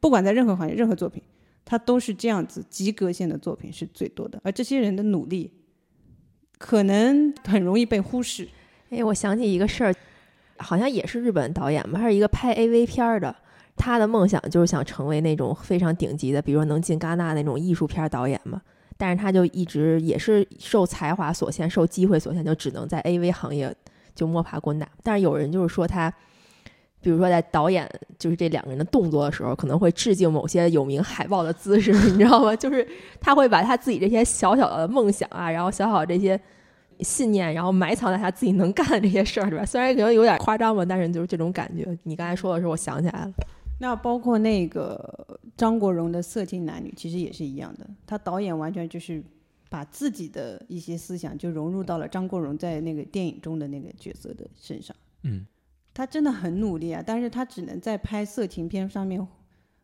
不管在任何行业、任何作品，他都是这样子及格线的作品是最多的，而这些人的努力，可能很容易被忽视。哎，我想起一个事儿，好像也是日本导演吧，他是一个拍 AV 片儿的。他的梦想就是想成为那种非常顶级的，比如说能进戛纳那种艺术片导演嘛。但是他就一直也是受才华所限，受机会所限，就只能在 AV 行业就摸爬滚打。但是有人就是说他，比如说在导演就是这两个人的动作的时候，可能会致敬某些有名海报的姿势，你知道吗？就是他会把他自己这些小小的梦想啊，然后小小的这些信念，然后埋藏在他自己能干的这些事儿里边。虽然可能有点夸张吧，但是就是这种感觉。你刚才说的时候，我想起来了。那包括那个张国荣的《色情男女》，其实也是一样的。他导演完全就是把自己的一些思想就融入到了张国荣在那个电影中的那个角色的身上。嗯，他真的很努力啊，但是他只能在拍色情片上面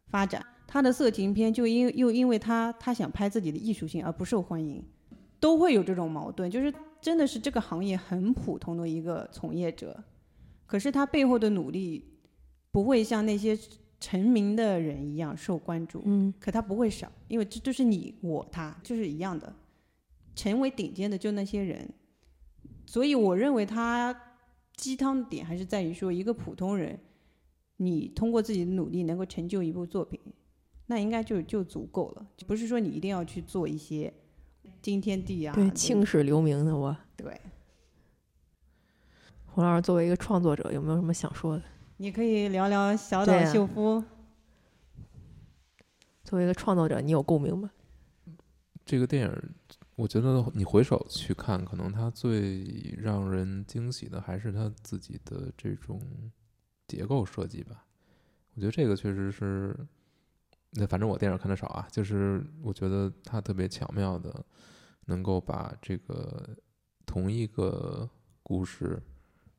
发展。他的色情片就因又因为他他想拍自己的艺术性而不受欢迎，都会有这种矛盾。就是真的是这个行业很普通的一个从业者，可是他背后的努力不会像那些成名的人一样受关注。嗯，可他不会少，因为这都是你我他就是一样的，成为顶尖的就那些人，所以我认为他鸡汤的点还是在于说，一个普通人，你通过自己的努力能够成就一部作品，那应该就就足够了，不是说你一定要去做一些惊天地啊，对，青史留名的我。对，胡老师作为一个创作者，有没有什么想说的？你可以聊聊小岛秀夫，作为一个创作者，你有共鸣吗？这个电影，我觉得你回首去看，可能它最让人惊喜的还是它自己的这种结构设计吧。我觉得这个确实是，那反正我电影看的少啊，就是我觉得它特别巧妙的，能够把这个同一个故事，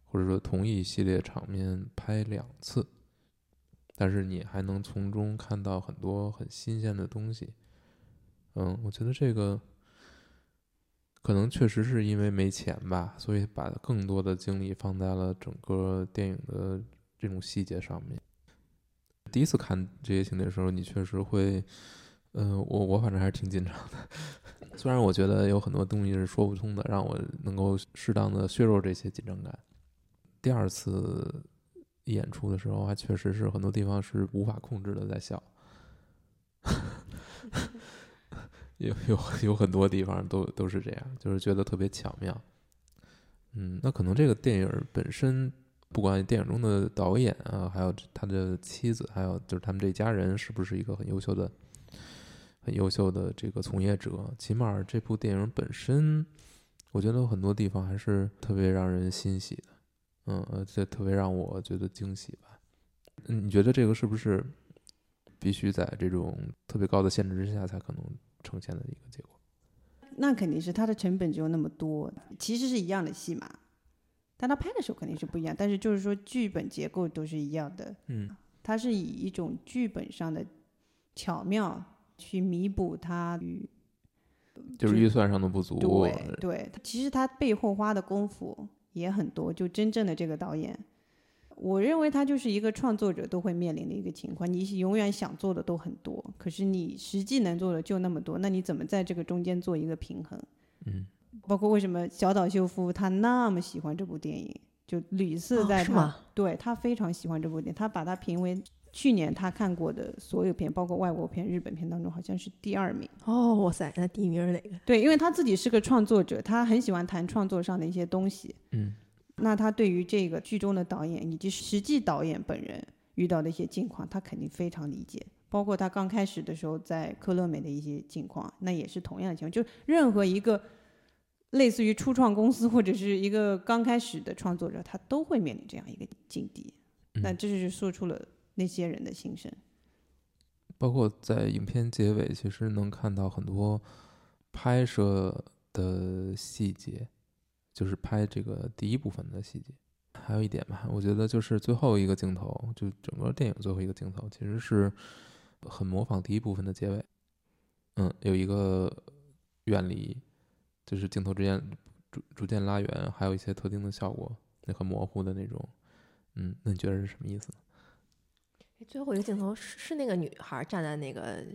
或者说同一系列场面拍两次，但是你还能从中看到很多很新鲜的东西。嗯，我觉得这个可能确实是因为没钱吧，所以把更多的精力放在了整个电影的这种细节上面。第一次看这些情节的时候，你确实会，嗯、我我反正还是挺紧张的。虽然我觉得有很多东西是说不通的，让我能够适当的削弱这些紧张感。第二次演出的时候，还确实是很多地方是无法控制的在笑。有有有很多地方都都是这样，就是觉得特别巧妙。嗯，那可能这个电影本身，不管电影中的导演啊，还有他的妻子，还有就是他们这家人，是不是一个很优秀的、很优秀的这个从业者？起码这部电影本身，我觉得有很多地方还是特别让人欣喜的。嗯，而且特别让我觉得惊喜吧。嗯，你觉得这个是不是必须在这种特别高的限制之下才可能呈现的一个结果？那肯定是它的成本只有那么多，其实是一样的戏码，但他拍的时候肯定是不一样，但是就是说剧本结构都是一样的，嗯它是以一种剧本上的巧妙去弥补它与就是预算上的不足。对对，其实他背后花的功夫也很多。就真正的这个导演，我认为他就是一个创作者都会面临的一个情况。你永远想做的都很多，可是你实际能做的就那么多，那你怎么在这个中间做一个平衡？嗯，包括为什么小岛秀夫他那么喜欢这部电影，就屡次哦在他、是吗对他非常喜欢这部电影，他把它评为去年他看过的所有片，包括外国片、日本片当中，好像是第二名。哦，哇塞，那第一名是哪个？对，因为他自己是个创作者，他很喜欢谈创作上的一些东西。嗯那他对于这个剧中的导演以及实际导演本人遇到的一些境况，他肯定非常理解。包括他刚开始的时候在科乐美的一些境况，那也是同样的情况。就任何一个类似于初创公司或者是一个刚开始的创作者，他都会面临这样一个境地。那嗯这就是说出了那些人的心声。包括在影片结尾，其实能看到很多拍摄的细节，就是拍这个第一部分的细节。还有一点吧，我觉得就是最后一个镜头，就整个电影最后一个镜头，其实是很模仿第一部分的结尾。嗯，有一个远离，就是镜头之间逐逐渐拉远，还有一些特定的效果，那很模糊的那种。嗯，那你觉得是什么意思呢？最后一个镜头是是那个女孩站在那个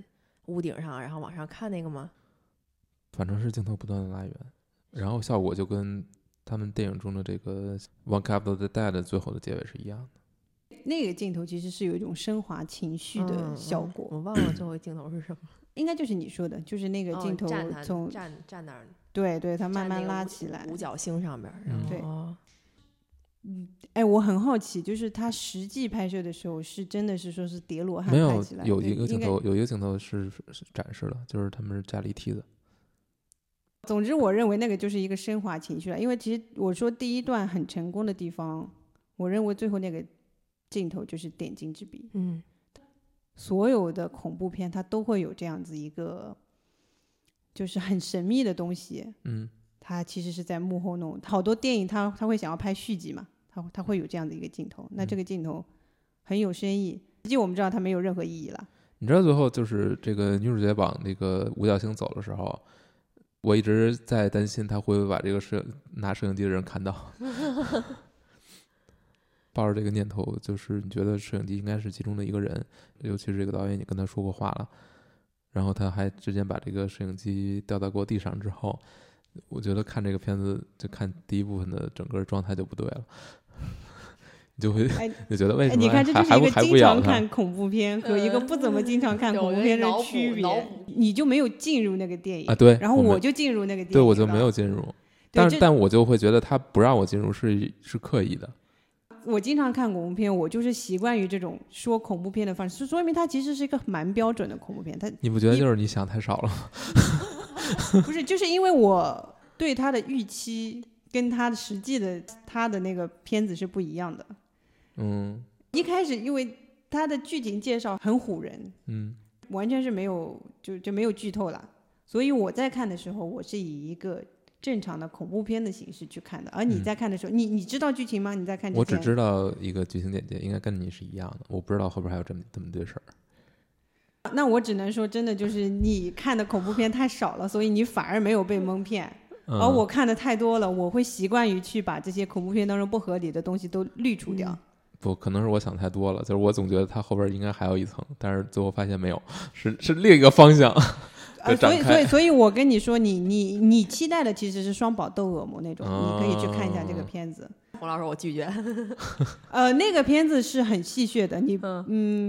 屋顶上，然后往上看那个吗？反正是镜头不断的拉远，然后效果就跟他们电影中的这个《One Cup of the Dead》最后的结尾是一样的。那个镜头其实是有一种升华情绪的嗯效果，嗯我忘了最后镜头是什么。应该就是你说的，就是那个哦镜头从、站站那儿，对对，它慢慢拉起来。五角星上边儿，然嗯后对嗯哎，我很好奇，就是他实际拍摄的时候是真的是说是叠罗汉没有拍起来，有有一个镜头，有一个镜头是是展示了，就是他们是架了一梯子。总之，我认为那个就是一个升华情绪了，因为其实我说第一段很成功的地方，我认为最后那个镜头就是点睛之笔。嗯所有的恐怖片它都会有这样子一个，就是很神秘的东西，嗯它其实是在幕后弄。好多电影它它会想要拍续集嘛，它它会有这样的一个镜头，那这个镜头很有深意。实际我们知道它没有任何意义了。你知道最后就是这个女主角往那个五角星走的时候，我一直在担心他会不会把这个摄拿摄影机的人看到。抱着这个念头，就是你觉得摄影机应该是其中的一个人，尤其是这个导演，你跟他说过话了，然后他还之前把这个摄影机掉到过地上之后，我觉得看这个片子就看第一部分的整个状态就不对了，你就会哎就觉得为哎，什么你看，这还还不就是一个经还不咬他？常看恐怖片和一个不怎么经常看恐怖片的区别。你就没有进入那个电影啊对然后我就进入那个电影，对我就没有。进入，但这但我就会觉得他不让我进入是是刻意的。我经常看恐怖片，我就是习惯于这种说恐怖片的方式，说明它其实是一个蛮标准的恐怖片。它你不觉得就是你想太少了吗？不是，就是因为我对它的预期跟它的实际的它的那个片子是不一样的。嗯一开始因为它的剧情介绍很唬人，嗯完全是没有就就没有剧透了，所以我在看的时候，我是以一个正常的恐怖片的形式去看的。而你嗯在看的时候，你你知道剧情吗？你在看？我只知道一个剧情简介，应该跟你是一样的。我不知道后边还有这么这么对事儿。那我只能说，真的就是你看的恐怖片太少了，所以你反而没有被蒙骗。嗯、而我看的太多了，我会习惯于去把这些恐怖片当中不合理的东西都滤除掉。不可能是我想太多了，就是我总觉得它后边应该还有一层，但是最后发现没有，是是另一个方向。呃，展所以所以 所以我跟你说，你你你期待的其实是双宝斗恶魔那种，你可以去看一下这个哦片子。洪老师，我拒绝。呃，那个片子是很戏谑的，你嗯，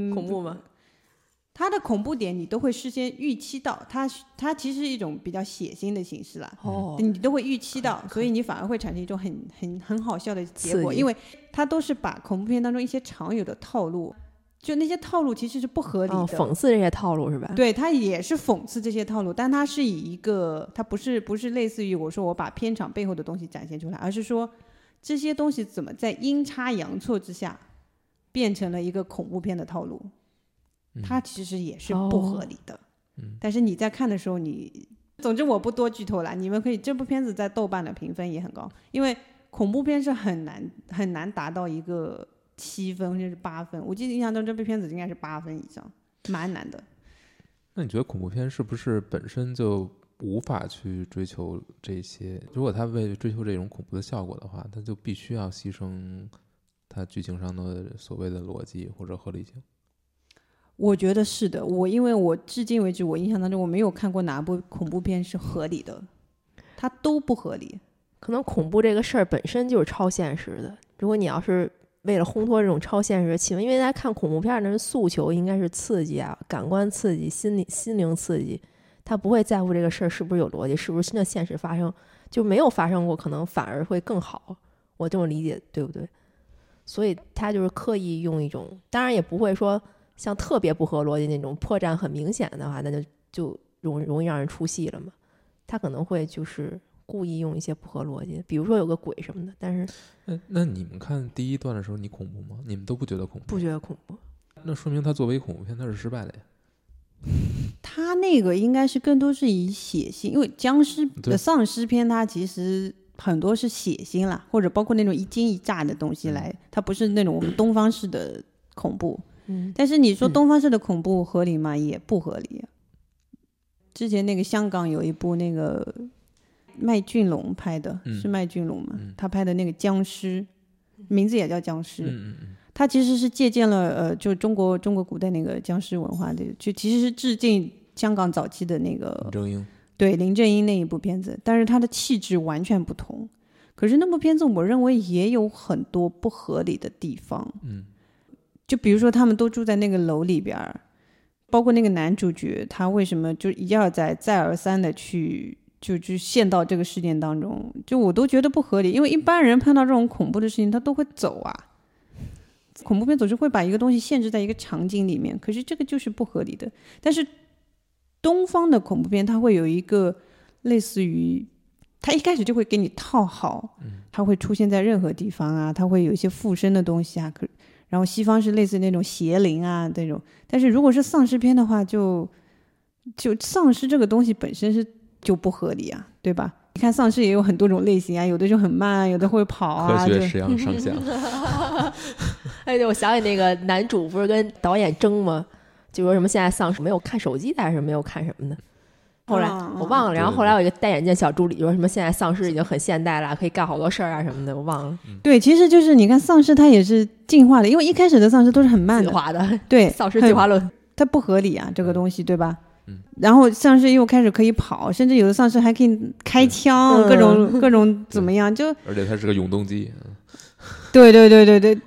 嗯，恐怖吗？它的恐怖点你都会事先预期到，它它其实是一种比较血腥的形式啦。哦，你都会预期到，所以你反而会产生一种很很很好笑的结果，因为它都是把恐怖片当中一些常有的套路，就那些套路其实是不合理的，哦，讽刺这些套路是吧？对，它也是讽刺这些套路，但它是以一个，它不是不是类似于我说我把片场背后的东西展现出来，而是说这些东西怎么在阴差阳错之下变成了一个恐怖片的套路，它其实也是不合理的。嗯但是你在看的时候你，总之我不多剧透了，你们可以这部片子在豆瓣的评分也很高，因为恐怖片是很难很难达到一个七分甚至八分，我记得印象中这部片子应该是八分以上，蛮难的。那你觉得恐怖片是不是本身就无法去追求这些？如果他为了追求这种恐怖的效果的话，他就必须要牺牲他剧情上的所谓的逻辑或者合理性。我觉得是的，我因为我至今为止，我印象当中我没有看过哪部恐怖片是合理的，它都不合理。可能恐怖这个事儿本身就是超现实的。如果你要是为了烘托这种超现实的气氛，因为大家看恐怖片儿的人诉求应该是刺激啊，感官刺激、心理心灵刺激，他不会在乎这个事儿是不是有逻辑，是不是真的现实发生，就没有发生过，可能反而会更好。我这么理解对不对？所以他就是刻意用一种，当然也不会说像特别不合逻辑那种破绽很明显的话，那就就容容易让人出戏了嘛。他可能会就是故意用一些不合逻辑，比如说有个鬼什么的，但是那那你们看第一段的时候，你恐怖吗？你们都不觉得恐怖？不觉得恐怖。那说明他作为恐怖片，他是失败的呀。他那个应该是更多是以血腥，因为僵尸的丧尸片，它其实很多是血腥啦，或者包括那种一惊一乍的东西嗯来，它不是那种我们东方式的恐怖。嗯，但是你说嗯东方式的恐怖合理吗？也不合理。之前那个香港有一部那个麦浚龙拍的，嗯是麦浚龙吗？嗯他拍的那个僵尸，名字也叫僵尸。嗯嗯嗯，他其实是借鉴了呃，就中国中国古代那个僵尸文化的，就其实是致敬香港早期的那个林正英，对林正英那一部片子，但是他的气质完全不同。可是那部片子，我认为也有很多不合理的地方。嗯就比如说，他们都住在那个楼里边儿，包括那个男主角，他为什么就一而再、再而三的去就就陷到这个事件当中，就我都觉得不合理。因为一般人碰到这种恐怖的事情，他都会走啊。恐怖片总是会把一个东西限制在一个场景里面，可是这个就是不合理的。但是东方的恐怖片，它会有一个类似于，它一开始就会给你套好，它会出现在任何地方啊，它会有一些附身的东西啊，可然后西方是类似那种邪灵啊那种，但是如果是丧尸片的话就，就丧尸这个东西本身是就不合理啊，对吧？你看丧尸也有很多种类型啊，有的就很慢，有的会跑啊，就科学实验上下，哎，对，我想起那个男主不是跟导演争吗？就说什么现在丧尸没有看手机的，还是没有看什么的。后来嗯我忘了，然后后来有一个戴眼镜小助理说什么现在丧尸已经很现代了，可以干好多事儿啊什么的，我忘了。对，其实就是你看丧尸它也是进化的，因为一开始的丧尸都是很慢的，进化的对，丧尸进化论，它不合理啊，这个东西对吧？嗯。然后丧尸又开始可以跑，甚至有的丧尸还可以开枪，嗯各种 各种怎么样？就而且它是个永动机，嗯对对对对对，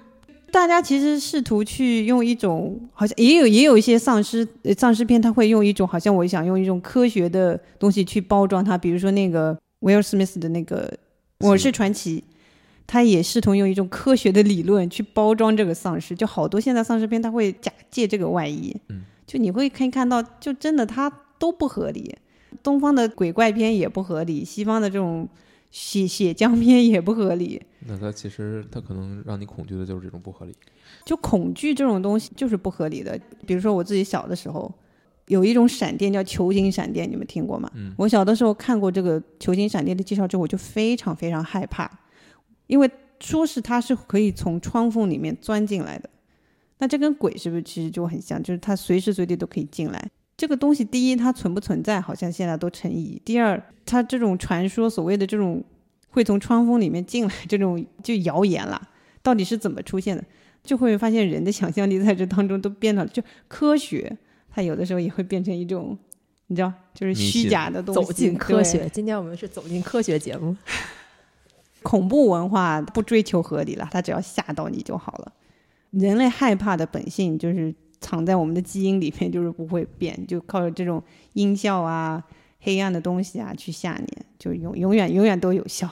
大家其实试图去用一种好像也有也有一些丧尸呃丧尸片，他会用一种好像我想用一种科学的东西去包装它，比如说那个威尔史密斯的那个《我是传奇》。他也试图用一种科学的理论去包装这个丧尸，就好多现在丧尸片他会假借这个外衣，嗯，就你会可以看到，就真的它都不合理。东方的鬼怪片也不合理，西方的这种血血浆片也不合理。那它其实它可能让你恐惧的就是这种不合理。就恐惧这种东西就是不合理的。比如说我自己小的时候，有一种闪电叫球形闪电，你们听过吗？嗯我小的时候看过这个球形闪电的介绍之后，我就非常非常害怕，因为说是它是可以从窗缝里面钻进来的。那这跟鬼是不是其实就很像？就是它随时随地都可以进来。这个东西，第一它存不存在，好像现在都成疑；第二，它这种传说所谓的这种会从窗缝里面进来这种就谣言了，到底是怎么出现的？就会发现人的想象力在这当中都变了，就科学，它有的时候也会变成一种，你知道，就是虚假的东西。走进科学。今天我们是走进科学节目，恐怖文化不追求合理了，它只要吓到你就好了。人类害怕的本性就是藏在我们的基因里面，就是不会变，就靠着这种音效啊、黑暗的东西啊去吓你，就永永远永远都有效。